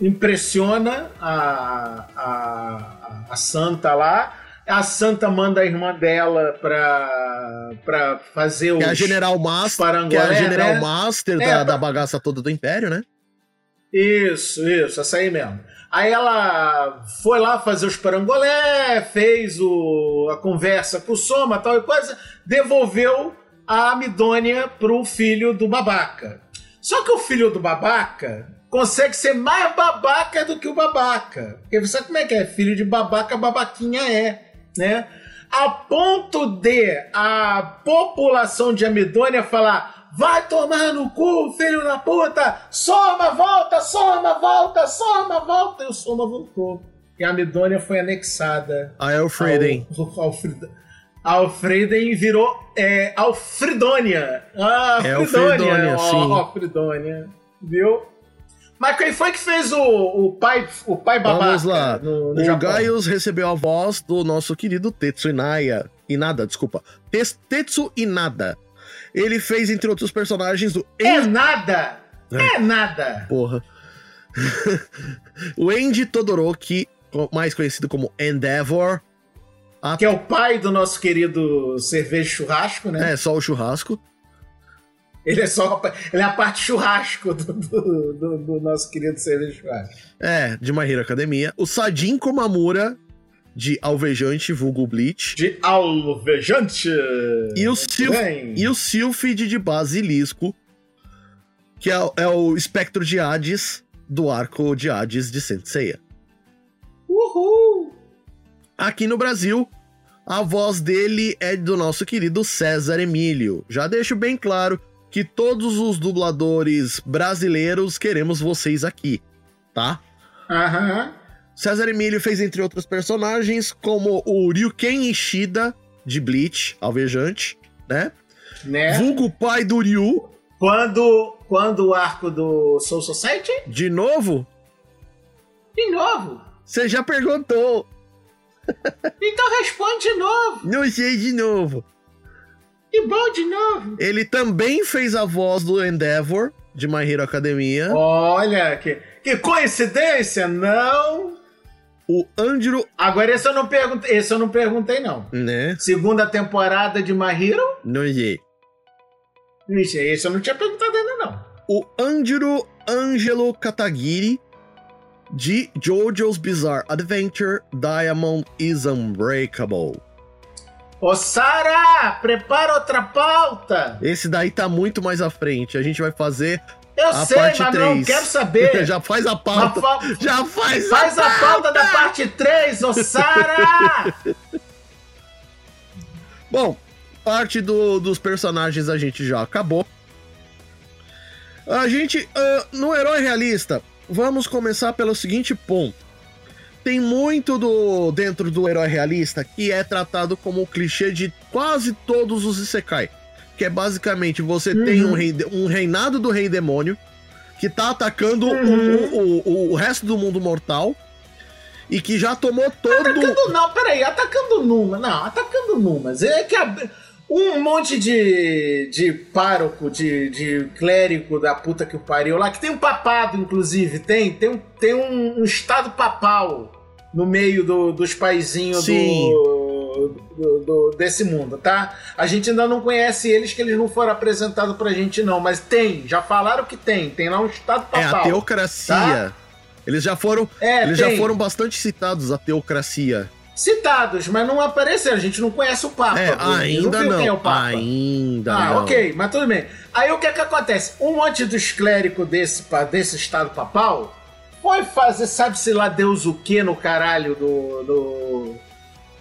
impressiona a, a, a Santa lá. A Santa manda a irmã dela pra, pra fazer os. Que é a General Master, que é a General né? Master É, da, pra- da bagaça toda do Império, né? Isso, isso, essa aí mesmo. Aí ela foi lá fazer os parangolé, fez o, a conversa com o Soma tal e coisa, devolveu a Amidônia pro filho do babaca. Só que o filho do babaca consegue ser mais babaca do que o babaca. Porque você sabe como é que é? Filho de babaca, babaquinha é, né? A ponto de a população de Amidônia falar Vai tomar no cu, filho da puta! Soma, volta, soma, volta, soma, volta! E o Soma voltou. E a Amidônia foi anexada A Elfreden. ao, Alfreden virou é, Alfridônia. Ah, É, Alfridônia. Alfridônia, ó, sim. Alfridônia. Viu? Mas quem foi que fez o, o pai, o pai babaca Vamos lá. no, no o Japão? Gaius recebeu a voz do nosso querido Tetsu Inaya. Inada, desculpa. Tetsu Inada. Ele fez, entre outros personagens, o É nada! É nada! Porra. o Andy Todoroki, mais conhecido como Endeavor. Que é o pai do nosso querido cerveja churrasco, né? É, só o churrasco. Ele é só ele é a parte churrasco do, do, do- do nosso querido cerveja churrasco. É, de My Hero Academia. O Sadin Komamura, de Alvejante, vulgo Bleach. De alvejante. E o, Sil Bem. e o Sylphid de Basilisco, que é, é o espectro de Hades do arco de Hades de Senseiya. Uhul! Aqui no Brasil, a voz dele é do nosso querido César Emílio. Já deixo bem claro que todos os dubladores brasileiros queremos vocês aqui, tá? Aham. César Emílio fez entre outros personagens, como o Ryuken Ishida, de Bleach, alvejante, né? Né? Vulgo pai do Ryu, Quando, quando o arco do Soul Society? de novo. De novo. Você já perguntou, Então responde de novo. não sei de novo. Que bom de novo. Ele também fez a voz do Endeavor, de My Hero Academia. Olha, que, que coincidência, não. O Andrew, Agora esse eu não perguntei, esse eu não perguntei não. né? Segunda temporada de Mahiro? Não sei. Ixi, esse eu não tinha perguntado ainda não. O Andrew Angelo Katagiri, de JoJo's Bizarre Adventure, Diamond is Unbreakable. Ô Prepara outra pauta. Esse daí tá muito mais à frente. A gente vai fazer Eu a sei, parte mas 3. não quero saber. Já faz a pauta. Fa- Já faz, Faz a pauta da parte 3, ô Sara! Bom, parte do- dos personagens a gente já acabou. A gente, ah, no Herói Realista, vamos começar pelo seguinte ponto. Tem muito do dentro do Herói Realista que é tratado como o clichê de quase todos os Isekai. Que é basicamente, você tem um, rei, um reinado do rei demônio que tá atacando o- o, o- o resto do mundo mortal e que já tomou todo... Atacando não, peraí, atacando Numa. Não, atacando Numas. É que a- um monte de, de pároco, de, de clérigo da puta que o pariu lá, que tem um papado, inclusive, tem, tem, um, tem um, um estado papal no meio do- dos paizinhos do, do- do- desse mundo, tá? A gente ainda não conhece eles, que eles não foram apresentados pra gente, não, mas tem, já falaram que tem, tem lá um estado É papal. a teocracia. Eles já foram, É, eles tem. já foram bastante citados a teocracia. Citados, mas não apareceram, a gente não conhece o Papa. É, ainda não. quem é o Papa. Ainda Ah, não. ok, mas tudo bem. Aí o que é que acontece? Um monte dos clérigos desse, desse estado papal foi fazer, sabe-se lá Deus o que no caralho do. do-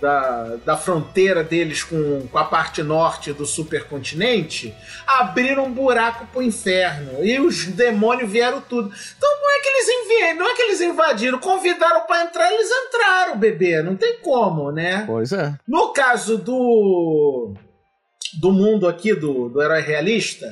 da, da fronteira deles com, com a parte norte do supercontinente, abriram um buraco pro inferno. E os demônios vieram tudo. Então não é que eles invadiram, não é que eles invadiram, convidaram pra entrar, eles entraram, bebê. Não tem como, né? Pois é. No caso do do mundo aqui do, do herói realista,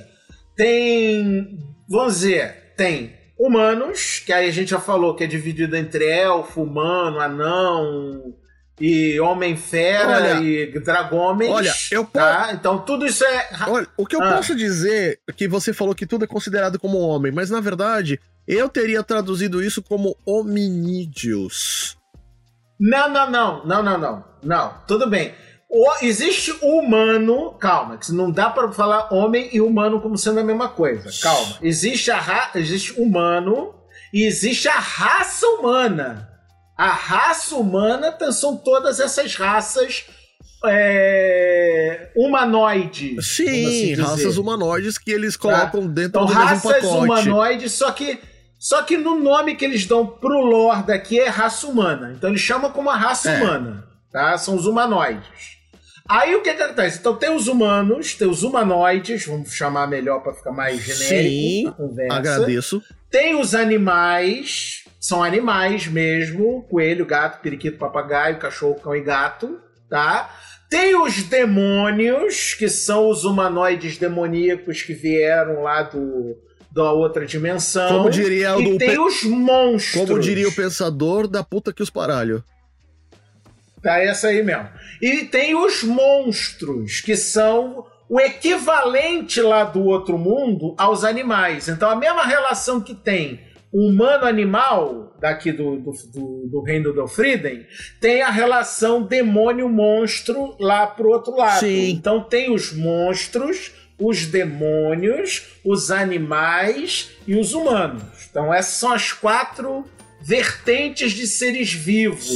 tem, vamos dizer, tem humanos, que aí a gente já falou que é dividido entre elfo, humano, anão e homem-fera Olha, e dragômenes. olha, eu po- tá? Então tudo isso é Olha, o que eu Ah. posso dizer é que você falou que tudo é considerado como homem, mas na verdade eu teria traduzido isso como hominídeos. Não, não, não, não, não, não, não. Tudo bem. O- existe o humano, calma, que não dá pra falar homem e humano como sendo a mesma coisa. Calma. Existe a ra, existe humano e existe a raça humana. A raça humana tá- são todas essas raças é, assim Sim, dizer. raças humanoides que eles colocam dentro Então, do mesmo raças pacote. humanoides, só que, só que no nome que eles dão pro Lord aqui é raça humana. Então eles chamam como a raça É. humana, tá? São os humanoides. Aí o que, que acontece? Então tem os humanos, tem os humanoides, vamos chamar melhor para ficar mais genérico Sim, a conversa. Agradeço. Tem os animais, são animais mesmo, coelho, gato, periquito, papagaio, cachorro, cão e gato, tá? Tem os demônios, que são os humanoides demoníacos que vieram lá do da outra dimensão. Como diria o e do tem pe- os monstros. Como diria o pensador da puta que os paralho. Tá essa aí mesmo. E tem os monstros, que são o equivalente lá do outro mundo aos animais. Então a mesma relação que tem humano-animal daqui do, do, do, do reino do Frieden, tem a relação demônio-monstro lá pro outro lado. Sim. Então tem os monstros, os demônios, os animais e os humanos. Então essas são as quatro vertentes de seres vivos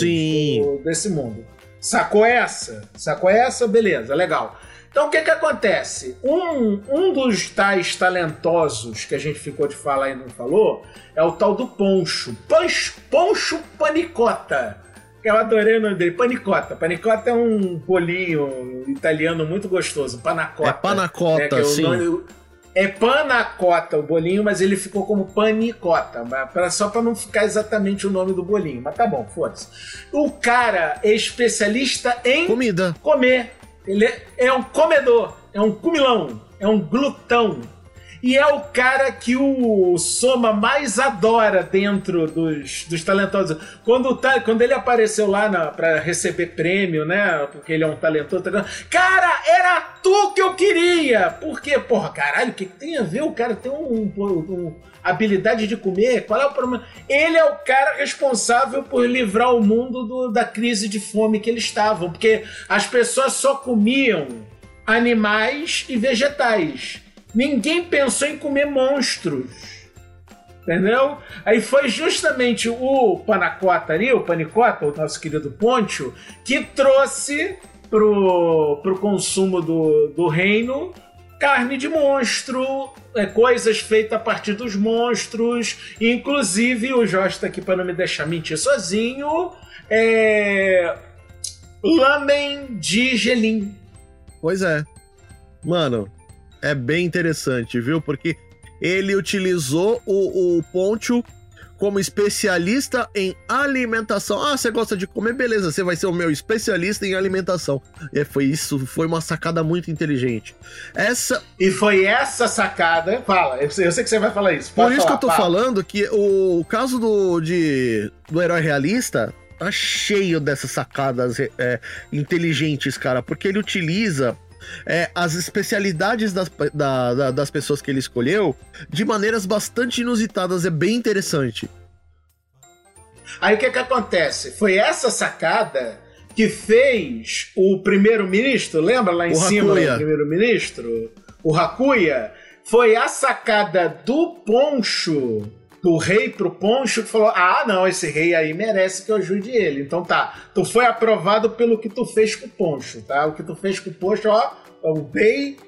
do- desse mundo. Sacou essa? Sacou essa? Beleza, legal. Então o que que acontece? Um, um dos tais talentosos que a gente ficou de falar e não falou é o tal do Poncho. Poncho, Poncho Panicota. Eu adorei o nome dele, Panicota. Panicota é um bolinho italiano muito gostoso, panacota. É panacota, que é sim. nome- é panacota o bolinho, mas ele ficou como panicota, só pra não ficar exatamente o nome do bolinho. Mas tá bom, foda-se. O cara é especialista em Comida. comer. Ele é- um comedor, é um comilão, é um glutão. E é o cara que o Soma mais adora dentro dos, dos talentosos. Quando, tá, quando ele apareceu lá na, pra receber prêmio, né? Porque ele é um talentoso. tá- Cara, era tu que eu queria! Porque, porra, caralho, o que, que tem a ver? O cara tem um, um- um- habilidade de comer? Qual é o problema? Ele é o cara responsável por livrar o mundo do- da crise de fome que eles estavam. Porque as pessoas só comiam animais e vegetais. Ninguém pensou em comer monstros. Entendeu? Aí foi justamente o Panacota ali, o Panicota, o nosso querido Poncho, que trouxe pro, pro consumo do, do reino carne de monstro, é, coisas feitas a partir dos monstros. Inclusive, o Jorge tá aqui para não me deixar mentir sozinho. É. Lamen de gelim. Pois é. Mano, é bem interessante, viu? Porque ele utilizou o, o Poncho como especialista em alimentação. Ah, você gosta de comer? Beleza, você vai ser o meu especialista em alimentação. E foi isso, foi uma sacada muito inteligente. Essa. E foi essa sacada. Fala, eu sei, eu sei que você vai falar isso. Por isso falar, que eu tô fala. falando que o, o caso do, de, do herói realista tá cheio dessas sacadas é, inteligentes, cara, porque ele utiliza é, as especialidades das, da, da, das pessoas que ele escolheu de maneiras bastante inusitadas. É bem interessante. Aí o que que acontece? Foi essa sacada que fez o primeiro-ministro, lembra lá em O cima Hakuya. o primeiro-ministro? O Hakuya. Foi a sacada do Poncho, do rei pro Poncho, que falou: Ah, não, esse rei aí merece que eu ajude ele. Então tá, tu foi aprovado pelo que tu fez com o Poncho, tá? O que tu fez com o Poncho, ó, eu dei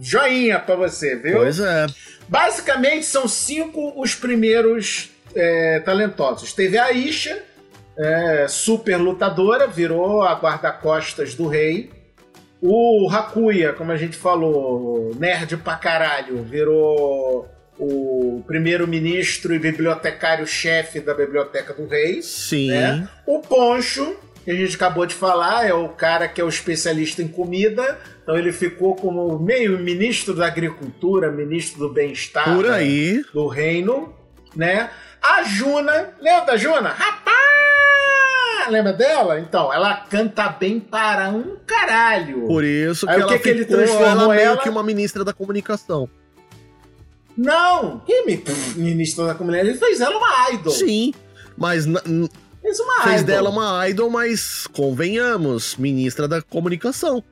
joinha pra você, viu? Pois é. Basicamente, são cinco os primeiros é, talentosos. Teve a Isha, é, super lutadora, virou a guarda-costas do rei. O Hakuya, como a gente falou, nerd pra caralho, virou o primeiro-ministro e bibliotecário-chefe da Biblioteca do Rei. Sim. né? O Poncho, que a gente acabou de falar, é o cara que é o especialista em comida. Então ele ficou como meio ministro da Agricultura, ministro do Bem-Estar Por aí. do reino, né? A Juna, lembra da Juna? Rapaz! Lembra dela? Então, ela canta bem para um caralho. Por isso que Aí ela que que ele transformou ela meio ela? que uma ministra da comunicação. Não! Que mi- pff, ministro da comunidade? Ele fez ela uma idol. Sim. Mas na- Fez uma fez idol. dela uma idol, mas convenhamos, ministra da comunicação.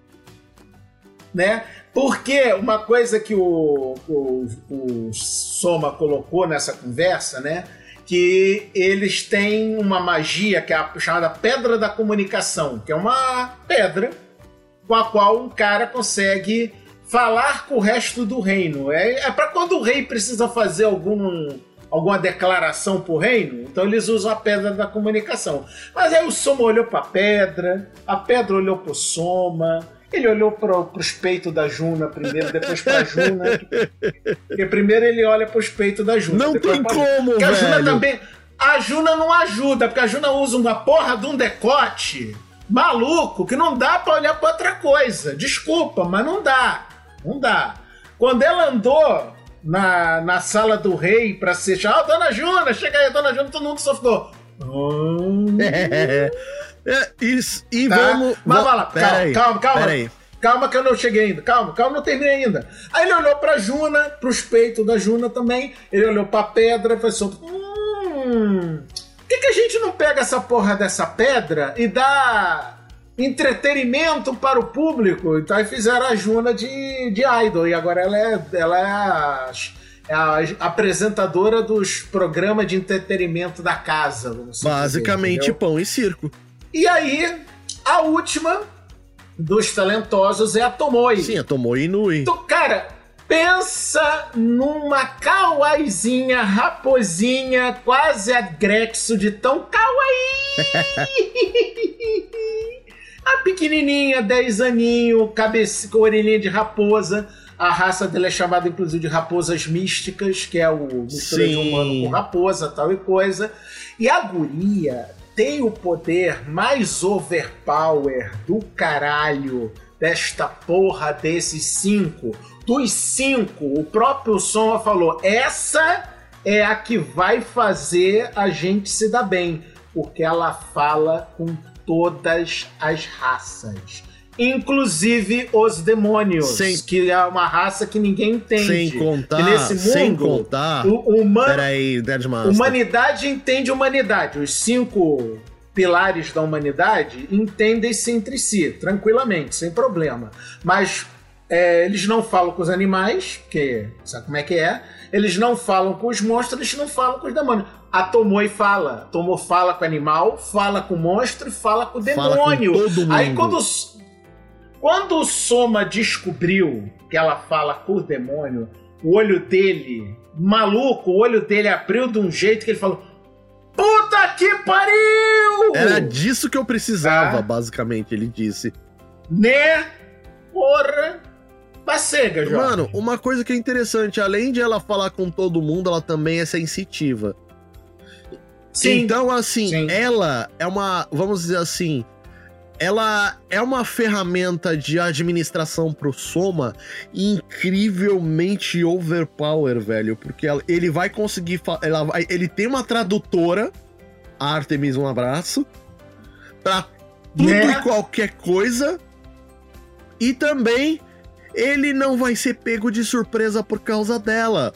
né? Porque uma coisa que o, o, o Soma colocou nessa conversa, né? Que eles têm uma magia que é a chamada Pedra da Comunicação, que é uma pedra com a qual um cara consegue falar com o resto do reino. É, é para quando o rei precisa fazer algum, alguma declaração pro reino, então eles usam a Pedra da Comunicação. Mas aí o Soma olhou pra pedra, a pedra olhou pro Soma, ele olhou para os peitos da Juna primeiro, depois pra Juna. Porque primeiro ele olha pros peitos da Juna. Não tem pra- como, Porque a Juna velho. também. A Juna não ajuda, porque a Juna usa uma porra de um decote maluco que não dá pra olhar pra outra coisa. Desculpa, mas não dá. Não dá. Quando ela andou na, na sala do rei pra ser chamada, ah, dona Juna, chega aí, dona Juna, todo mundo só ficou. "Hum". É, é, isso, e Tá? vamos. Mas va- vai lá, calma, aí, calma, calma. Aí. Calma que eu não cheguei ainda. Calma, calma, não terminei ainda. Aí ele olhou pra Juna, pros peitos da Juna também. Ele olhou pra pedra e falou assim: Hum. Por que, que a gente não pega essa porra dessa pedra e dá entretenimento para o público? Então aí fizeram a Juna de, de idol. E agora ela é, ela é a, é a apresentadora dos programas de entretenimento da casa. assim dizer, Basicamente, entendeu? pão e circo. E aí, a última dos talentosos é a Tomoe. Sim, a Tomoe Inui. Então, cara, pensa numa kawaiizinha, raposinha, quase agrexo de tão kawaii. a pequenininha, 10 aninhos, cabeça, com orelhinha de raposa. A raça dela é chamada, inclusive, de raposas místicas, que é o mistura de Sim. humano com raposa, tal e coisa. E a guria tem o poder mais overpower do caralho desta porra desses cinco. Dos cinco, o próprio Soma falou: essa é a que vai fazer a gente se dar bem, porque ela fala com todas as raças. Inclusive os demônios, Sem- que é uma raça que ninguém entende. Sem contar, E nesse mundo, sem contar. o, o humano Pera aí, Deadmaster. Humanidade entende humanidade. Os cinco pilares da humanidade entendem-se entre si, tranquilamente, sem problema. Mas é, eles não falam com os animais, que sabe como é que é? Eles não falam com os monstros, eles não falam com os demônios. A Tomoe fala. A Tomoe fala com o animal, fala com o monstro e fala com o Fala com demônio. todo mundo. Aí quando. Quando o Soma descobriu que ela fala com o demônio, o olho dele, maluco, o olho dele abriu de um jeito que ele falou: Puta que pariu! Era disso que eu precisava, ah. basicamente, ele disse. Né? Porra! Bacega, Jorge. Mano, uma coisa que é interessante, além de ela falar com todo mundo, ela também é sensitiva. Sim. Então, assim, Sim. ela é uma, vamos dizer assim, ela é uma ferramenta de administração pro Soma incrivelmente overpower, velho, porque ela, ele vai conseguir, ela vai, ele tem uma tradutora, a Artemis, um abraço, pra tudo né? e qualquer coisa, e também ele não vai ser pego de surpresa por causa dela.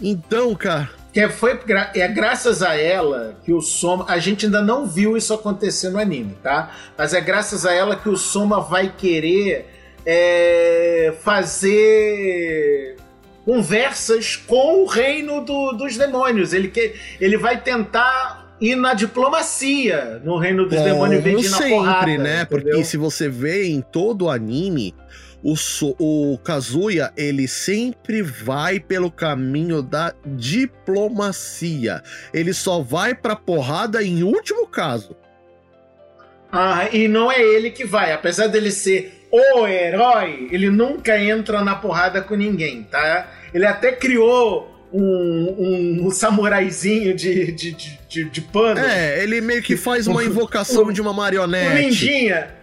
Então, cara, que foi é graças a ela que o Soma. A gente ainda não viu isso acontecer no anime, tá? Mas é graças a ela que o Soma vai querer é, fazer conversas com o reino do, dos demônios. Ele, que, ele vai tentar ir na diplomacia no reino dos Bom, demônios em vez de ir na sempre, porrada, né? Entendeu? Porque se você vê em todo o anime, o, so, o Kazuya, ele sempre vai pelo caminho da diplomacia. Ele só vai pra porrada em último caso. Ah, e não é ele que vai. Apesar dele ser o herói, ele nunca entra na porrada com ninguém, tá? Ele até criou um, um, um samuraizinho de, de, de, de, pano. É, ele meio que faz uma invocação de uma marionete. Um ninjinha.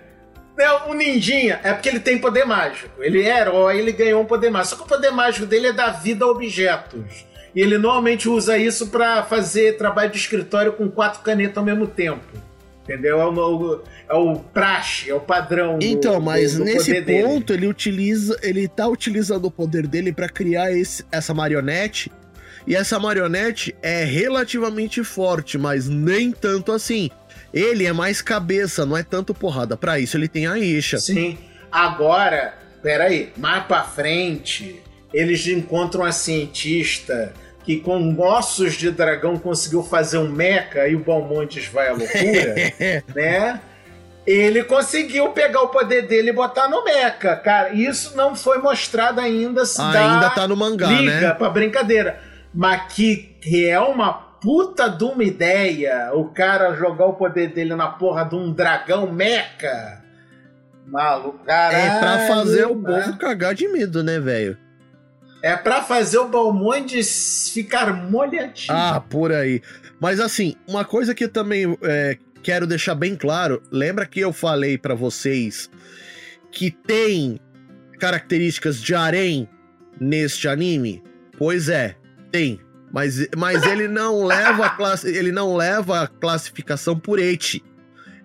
É, o ninjinha é porque ele tem poder mágico. Ele é herói, ele ganhou um poder mágico. Só que o poder mágico dele é dar vida a objetos. E ele normalmente usa isso para fazer trabalho de escritório com quatro canetas ao mesmo tempo. Entendeu? É o, é o praxe, é o padrão. Então, do, mas do nesse ponto dele. ele utiliza, ele tá utilizando o poder dele para criar esse, essa marionete. E essa marionete é relativamente forte, mas nem tanto assim. Ele é mais cabeça, não é tanto porrada. Para isso ele tem a Isha. Sim. Agora, peraí, mais pra frente, eles encontram a cientista que com ossos de dragão conseguiu fazer um mecha e o Balmontes vai à loucura, né? Ele conseguiu pegar o poder dele e botar no mecha, cara. Isso não foi mostrado ainda. Se ainda tá no mangá, liga né? pra brincadeira. Mas que é uma puta de uma ideia o cara jogar o poder dele na porra de um dragão meca. Maluco, caralho. É pra fazer o povo cagar de medo, né, velho? É pra fazer o Balmondes ficar molhadinho. Ah, por aí. Mas assim, uma coisa que eu também é, quero deixar bem claro: lembra que eu falei para vocês que tem características de harém neste anime? Pois é, tem. Mas, mas ele não leva a classe, ele não leva a classificação por eti.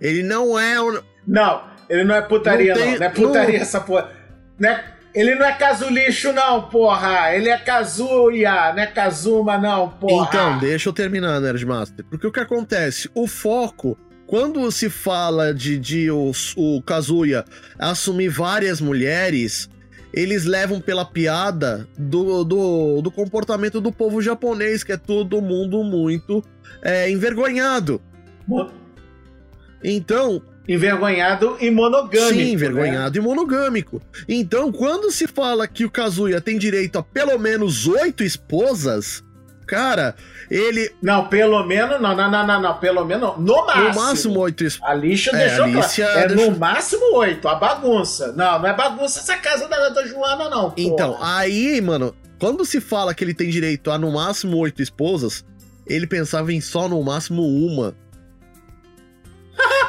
Ele não é um... Não, ele não é putaria, não. Tem, não. não é putaria não... essa porra. Não é, ele não é caso lixo, não, porra. Ele é Kazuya, não é Kazuma, não, porra. Então, deixa eu terminar, Nerdmaster. Porque o que acontece? O foco quando se fala de, de o, o Kazuya assumir várias mulheres, eles levam pela piada do, do, do comportamento do povo japonês, que é todo mundo muito é, envergonhado. Então. Envergonhado e monogâmico. Sim, né? envergonhado né? e monogâmico. Então, quando se fala que o Kazuya tem direito a pelo menos oito esposas, Cara, ele. Não, pelo menos. Não, não, não, não, não pelo menos. No máximo. No máximo oito. A lixa é, deixou Alicia claro. É deixou... no máximo oito. A bagunça. Não, não é bagunça essa casa da, da Joana, não. Porra. Então, aí, mano, quando se fala que ele tem direito a no máximo oito esposas, ele pensava em só no máximo uma.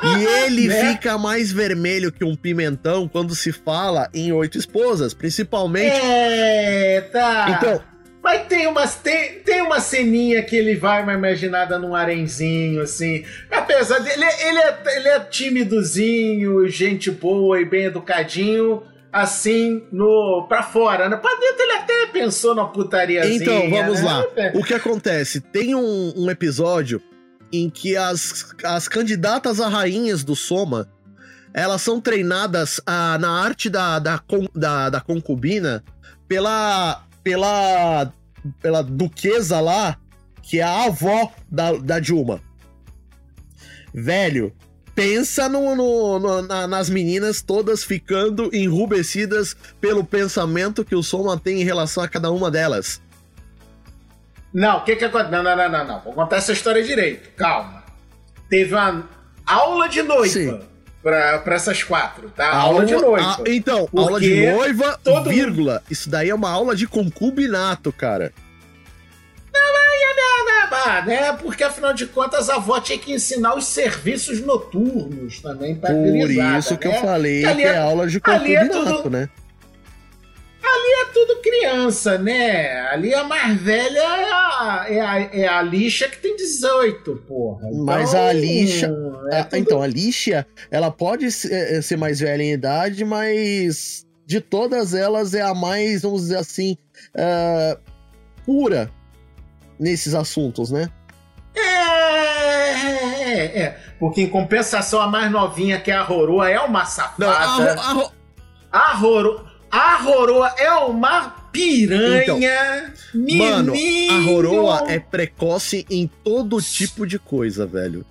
E ele né? fica mais vermelho que um pimentão quando se fala em oito esposas, principalmente. Eita! Então, mas tem umas tem, tem uma ceninha que ele vai uma imaginada num arenzinho, assim. Apesar dele, ele é, ele é timidozinho, gente boa e bem educadinho, assim, no pra fora. Né? Pra dentro ele até pensou na putaria Então, vamos né? lá. O que acontece? Tem um, um episódio em que as, as candidatas a rainhas do Soma elas são treinadas ah, na arte da, da, da, da concubina pela pela, pela duquesa lá, que é a avó da, da Dilma. Velho, pensa no, no- no- na- nas meninas todas ficando enrubescidas pelo pensamento que o Soma tem em relação a cada uma delas. Não, o que que acontece? Não, não, não, não, não. Vou contar essa história direito. Calma. Teve uma aula de noiva Sim. Pra, pra essas quatro, tá? Aula, de noiva. a- então, Porque aula de noiva, todo vírgula. Isso daí é uma aula de concubinato, cara. Ah, né? Porque afinal de contas a avó tinha que ensinar os serviços noturnos também pra Por isso que né? eu falei Que que é- é aula de ali é concubinato, tudo- né? É tudo criança, né? Ali a mais velha é a, é a, é a lixa que tem 18, porra. Mas Então, a lixa- é tudo- Então, a Lixa, ela pode ser, eh, ser mais velha em idade, mas de todas elas é a mais, vamos dizer assim, ah, pura nesses assuntos, né? É, é, é. Porque em compensação, a mais novinha, que é a Roroa, é uma Não, safada. a, a, Ro- A Roroa, a Roroa é uma piranha. mano, a. Roroa é precoce em todo tipo de coisa, velho.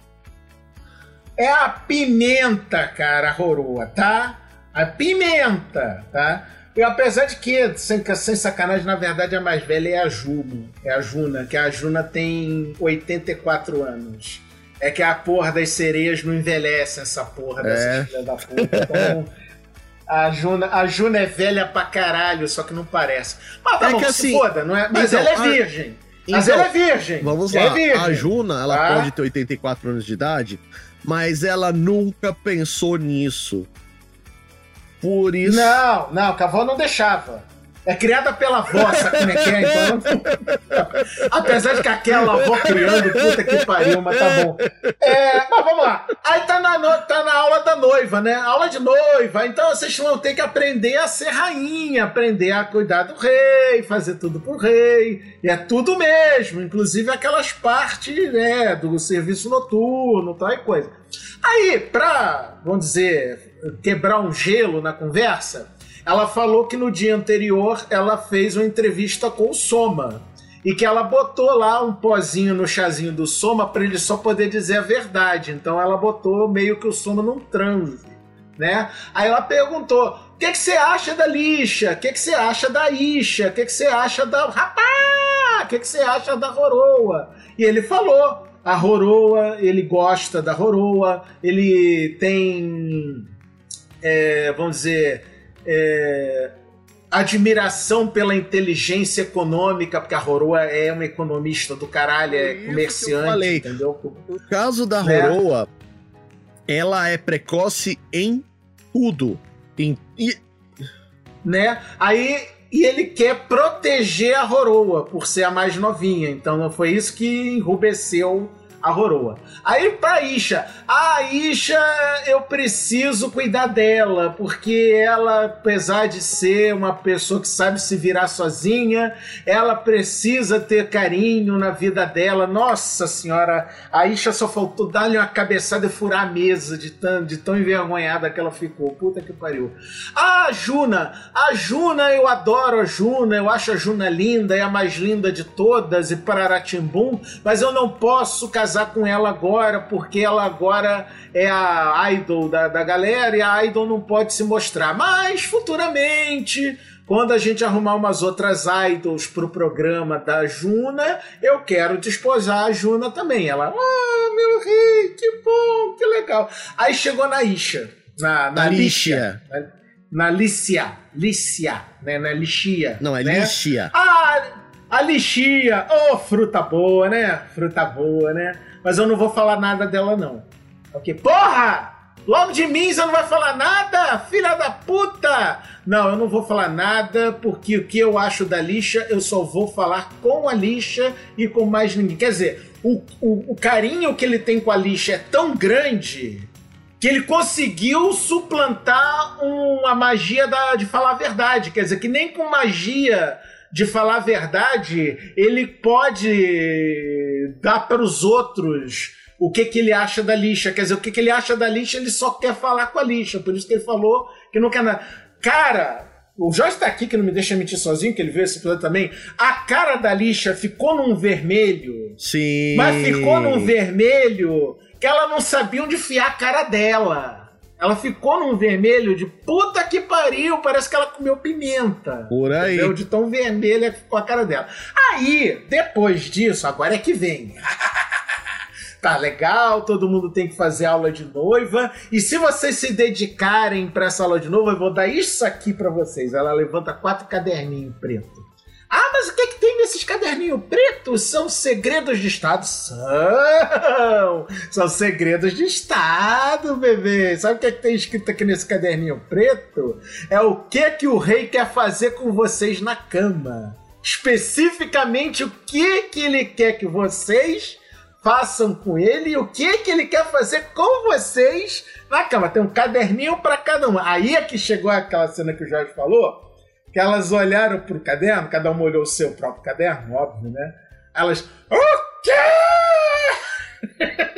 É a pimenta, cara, a Roroa, tá? A pimenta, tá? E apesar de que, sem, sem sacanagem, na verdade a mais velha é a Juna. É a Juna, que a Juna tem 84 anos. É que a porra das sereias não envelhece essa porra dessas É. filhas da puta. Então, a Juna, a Juna é velha pra caralho, só que não parece. Mas tá É bom, que assim, foda, não é? Mas então, ela é a- virgem. Mas Então, ela é virgem. Vamos Ela lá, é virgem. a Juna, ela tá? pode ter 84 anos de idade, mas ela nunca pensou nisso. Por isso. Não, não, que a avó não deixava. É criada pela avó, sabe como é que é? Então, apesar de que aquela avó criando, puta que pariu, mas tá bom. É, mas vamos lá. Aí tá na, no- tá na aula da noiva, né? Aula de noiva. Então vocês vão ter que aprender a ser rainha, aprender a cuidar do rei, fazer tudo pro rei. E é tudo mesmo, inclusive aquelas partes, né, do serviço noturno, tal e coisa. Aí, pra, vamos dizer, quebrar um gelo na conversa, ela falou que no dia anterior ela fez uma entrevista com o Soma. E que ela botou lá um pozinho no chazinho do Soma para ele só poder dizer a verdade. Então ela botou meio que o Soma num transe, né? Aí ela perguntou: o que, que você acha da lixa? O que, que você acha da Isha? O que, que você acha da. Rapaz! O que, que você acha da Roroa? E ele falou: a Roroa, ele gosta da Roroa, ele tem. é, vamos dizer. É, admiração pela inteligência econômica, porque a Roroa é uma economista do caralho, é Isso que eu comerciante, falei. entendeu? No caso da Né? Roroa, ela é precoce em tudo. Em, e- né? Aí e ele quer proteger a Roroa por ser a mais novinha. Então foi isso que enrubesceu a Roroa. Aí pra Isha, a Isha eu preciso cuidar dela, porque ela, apesar de ser uma pessoa que sabe se virar sozinha, ela precisa ter carinho na vida dela. Nossa senhora, a Isha só faltou dar-lhe uma cabeçada e furar a mesa de tão, de tão envergonhada que ela ficou. Puta que pariu. A Juna! A Juna, eu adoro a Juna, eu acho a Juna linda, é a mais linda de todas, e pararatimbum, mas eu não posso casar com ela agora, porque ela agora é a idol da, da galera e a idol não pode se mostrar. Mas futuramente. Quando a gente arrumar umas outras idols pro programa da Juna, eu quero desposar a Juna também. Ela, ah, meu rei, que bom, que legal. Aí chegou na Isha, na, na Alicia. Lixa. Na Lícia. Lícia, né? Na Lixia. Não, é né? Licia. Ah, a lixia! Ô, fruta boa, né? Fruta boa, né? Mas eu não vou falar nada dela, não. Ok? Porra! Logo de mim você não vai falar nada, filha da puta! Não, eu não vou falar nada, porque o que eu acho da lixa, eu só vou falar com a lixa e com mais ninguém. Quer dizer, o, o, o carinho que ele tem com a lixa é tão grande que ele conseguiu suplantar uma magia da- de falar a verdade. Quer dizer, que nem com magia de falar a verdade, ele pode dar para os outros o que, que ele acha da lixa. Quer dizer, o que, que ele acha da lixa, ele só quer falar com a lixa. Por isso que ele falou que não quer nada. Cara, o Jorge tá aqui, que não me deixa mentir sozinho, que ele viu esse episódio também. A cara da lixa ficou num vermelho Sim. mas ficou num vermelho que ela não sabia onde fiar a cara dela. Ela ficou num vermelho de puta que pariu, parece que ela comeu pimenta. Por aí. Entendeu? De tão vermelha que ficou a cara dela. Aí, depois disso, agora é que vem. tá legal, todo mundo tem que fazer aula de noiva. E se vocês se dedicarem para essa aula de noiva, eu vou dar isso aqui para vocês. Ela levanta quatro caderninhos pretos. Nesses caderninhos pretos? São segredos de Estado? São! São segredos de Estado, bebê! Sabe o que, que tem escrito aqui nesse caderninho preto? É o que, que o rei quer fazer com vocês na cama. Especificamente o que, que ele quer que vocês façam com ele e o que, que ele quer fazer com vocês na cama. Tem um caderninho para cada um. Aí é que chegou aquela cena que o Jorge falou que elas olharam pro caderno, cada uma olhou o seu próprio caderno, óbvio, né? Elas. O quê?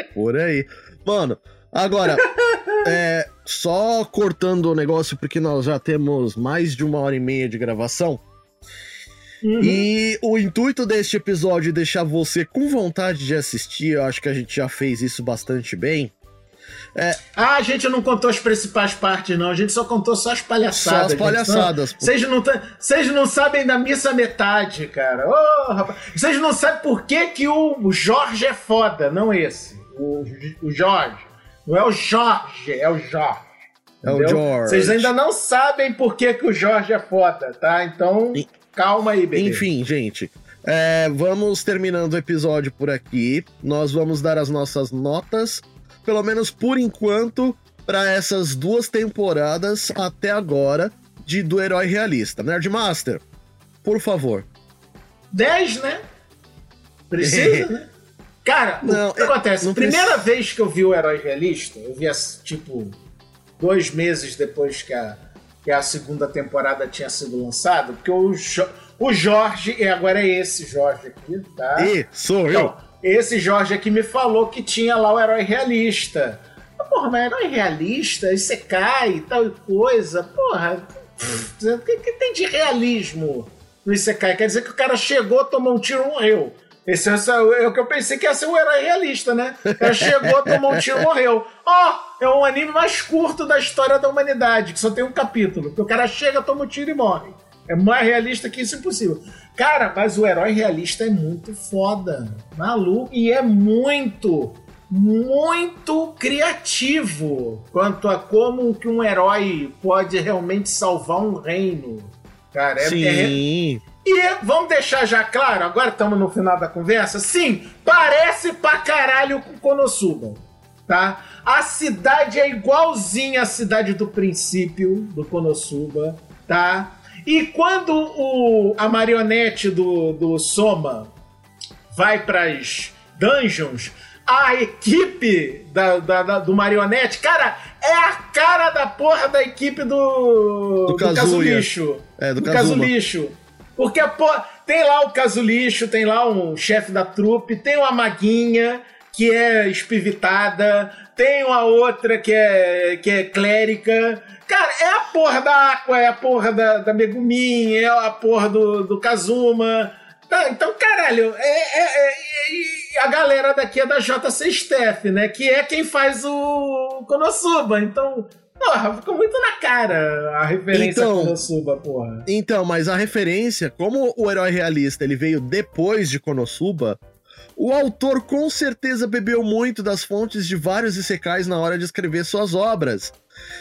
Por aí. Mano, agora, é, só cortando o negócio, porque nós já temos mais de uma hora e meia de gravação. Uhum. E o intuito deste episódio é deixar você com vontade de assistir, eu acho que a gente já fez isso bastante bem. É... Ah, a gente não contou as principais partes, não. A gente só contou só as palhaçadas. Só as palhaçadas. Vocês não, vocês não sabem da missa metade, cara. Oh, rapaz. Vocês não sabem por que, que o Jorge é foda, não esse. O, o Jorge. Não é o Jorge, é o Jorge. É o Jorge. Vocês ainda não sabem por que, que o Jorge é foda, tá? Então, e... calma aí, bebê. Enfim, gente. É, vamos terminando o episódio por aqui. Nós vamos dar as nossas notas pelo menos por enquanto, para essas duas temporadas até agora de do herói realista. Nerdmaster, por favor. 10, né? Precisa, né? Cara, não, o que acontece? Primeira vez que eu vi o herói realista, eu vi, tipo, dois meses depois que a, que a segunda temporada tinha sido lançada, porque o, jo o Jorge, e agora é esse Jorge aqui, tá? E sou então, eu. Esse Jorge aqui me falou que tinha lá o herói realista. Porra, mas herói realista, e você cai e tal coisa. Porra, o que, que, tem de realismo no Isekai? Quer dizer que o cara chegou, tomou um tiro e morreu. Esse é, é, o que eu pensei que ia ser um herói realista, né? O cara chegou, tomou um tiro e morreu. Ó, oh, é um anime mais curto da história da humanidade, que só tem um capítulo. Que o cara chega, toma um tiro e morre. É mais realista que isso impossível. Cara, mas o herói realista é muito foda. Maluco. E é muito, muito criativo quanto a como que um herói pode realmente salvar um reino. Cara, é, Sim. É... E vamos deixar já claro, agora estamos no final da conversa. Sim, parece pra caralho com Konosuba. Tá? A cidade é igualzinha à cidade do princípio do Konosuba, tá? E quando o, a marionete do, do Soma vai para as dungeons, a equipe da, da, da, do marionete, cara, é a cara da porra da equipe do, do, do Casulixo. É, do, do Casulixo. Porque a porra, tem lá o Casulixo, tem lá um chefe da trupe, tem uma maguinha que é espivitada, tem uma outra que é, que é clérica, Cara, é a porra da Aqua, é a porra da, da Megumin, é a porra do, do Kazuma. Tá, então, caralho, é, é, é, a galera daqui é da JC Steph, né? Que é quem faz o Konosuba. Então, porra, ficou muito na cara a referência então, a Konosuba, porra. Então, mas a referência, como o herói realista ele veio depois de Konosuba, o autor com certeza bebeu muito das fontes de vários isekais na hora de escrever suas obras.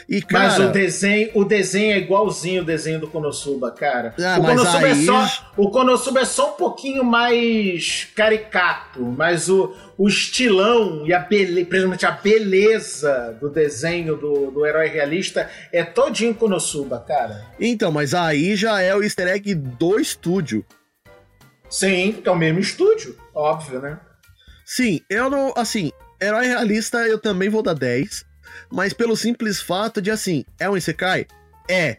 E, cara... Mas o desenho, o desenho é igualzinho o desenho do Konosuba, cara. Ah, o, Konosuba é aí... é só, o Konosuba é só um pouquinho mais caricato, mas o, o estilão e a beleza, principalmente a beleza do desenho do, do herói realista é todinho Konosuba, cara. Então, mas aí já é o easter egg do estúdio. Sim, é o mesmo estúdio, óbvio, né? Sim, eu não. Assim, herói realista eu também vou dar 10 mas pelo simples fato de assim, é um Isekai? É.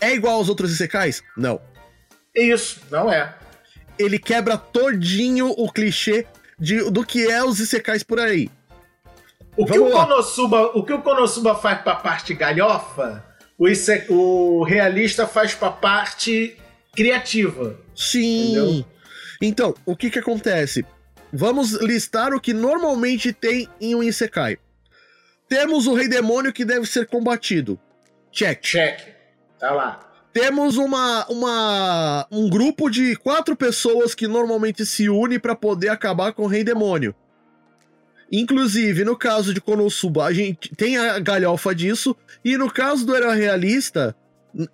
É igual aos outros Isekais? Não. Isso, não é. Ele quebra todinho o clichê de, do que é os Isekais por aí. O que o, Konosuba, o que o Konosuba faz pra parte galhofa, o, Ise, o realista faz pra parte criativa. Sim. Entendeu? Então, o que que acontece? Vamos listar o que normalmente tem em um Isekai. Temos o Rei Demônio que deve ser combatido. Check. Check. Tá lá. Temos uma, uma um grupo de quatro pessoas que normalmente se une para poder acabar com o Rei Demônio. Inclusive, no caso de Konosuba, a gente tem a galhofa disso, e no caso do Era Realista,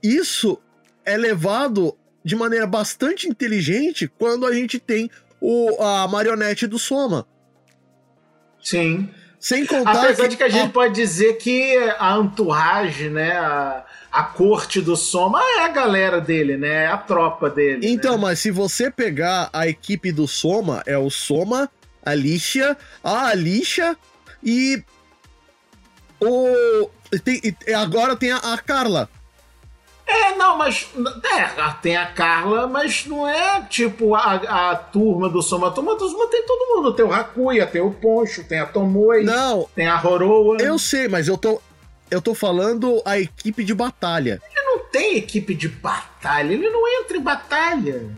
isso é levado de maneira bastante inteligente quando a gente tem o, a marionete do Soma. Sim. Sem contar. Apesar que, de que a gente a... pode dizer que a entourage, né? A, a corte do Soma é a galera dele, né? É a tropa dele. Então, né? mas se você pegar a equipe do Soma, é o Soma, a Lixa, a Alicia e. O. Tem, agora tem a, a Carla. É, não, mas. É, tem a Carla, mas não é tipo a, a turma do Soma. A turma do Soma tem todo mundo. Tem o Hakuya, tem o Poncho, tem a Tomoe. Não. Tem a Horoa. Eu sei, mas eu tô. Eu tô falando a equipe de batalha. Ele não tem equipe de batalha, ele não entra em batalha.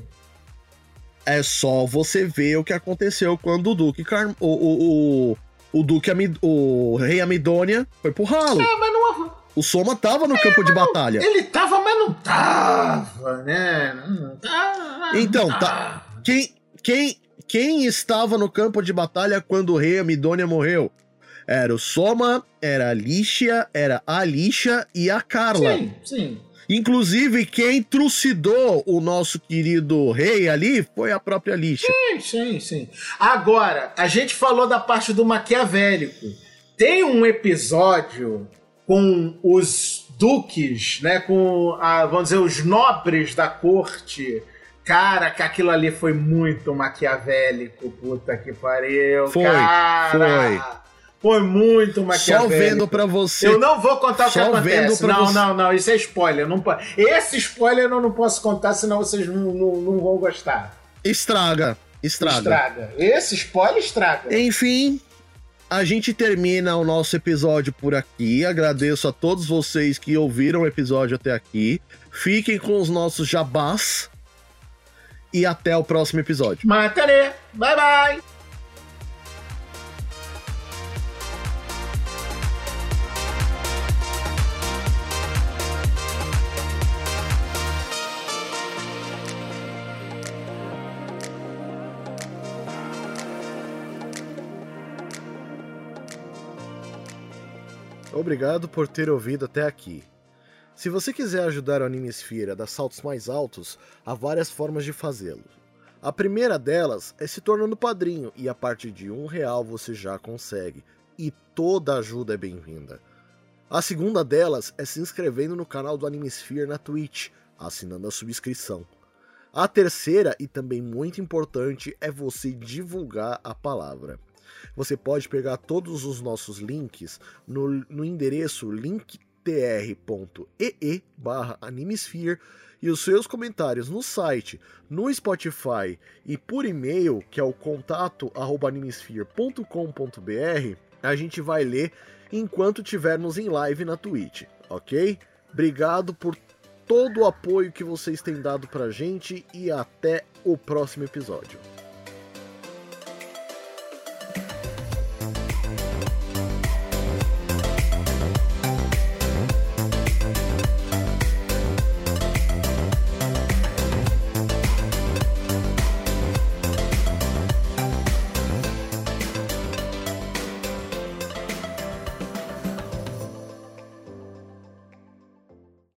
É só você ver o que aconteceu quando o Duque Car... o, o, o, o Duque Amid... o Rei Amidônia foi pro ralo. É, mas não o Soma tava no é, campo de batalha. Não, ele tava, mas não tava, né? Não tava, então, tá. Quem, quem, quem estava no campo de batalha quando o rei Amidônia morreu? Era o Soma, era a Lixa, era a Lixa e a Carla. Sim, sim. Inclusive, quem trucidou o nosso querido rei ali foi a própria Lixa. Sim, sim, sim. Agora, a gente falou da parte do maquiavélico. Tem um episódio com os duques, né, com, a, vamos dizer, os nobres da corte. Cara, que aquilo ali foi muito maquiavélico, puta que pariu. Foi, cara. foi. Foi muito maquiavélico. Só vendo pra você. Eu não vou contar Só o que acontece. não, você. não, não, isso é spoiler. Não, esse spoiler eu não posso contar, senão vocês não, não, não vão gostar. Estraga, estraga. Estraga. Esse spoiler estraga. Enfim, a gente termina o nosso episódio por aqui. Agradeço a todos vocês que ouviram o episódio até aqui. Fiquem com os nossos jabás. E até o próximo episódio. Mataré. Bye bye. Obrigado por ter ouvido até aqui. Se você quiser ajudar o Animesphere a dar saltos mais altos, há várias formas de fazê-lo. A primeira delas é se tornando padrinho, e a partir de um real você já consegue, e toda ajuda é bem-vinda. A segunda delas é se inscrevendo no canal do Animesphere na Twitch, assinando a subscrição. A terceira, e também muito importante, é você divulgar a palavra. Você pode pegar todos os nossos links no, no endereço linktr.ee barra Animesphere e os seus comentários no site, no Spotify e por e-mail, que é o contato animesphere.com.br, a gente vai ler enquanto tivermos em live na Twitch, ok? Obrigado por todo o apoio que vocês têm dado pra gente e até o próximo episódio.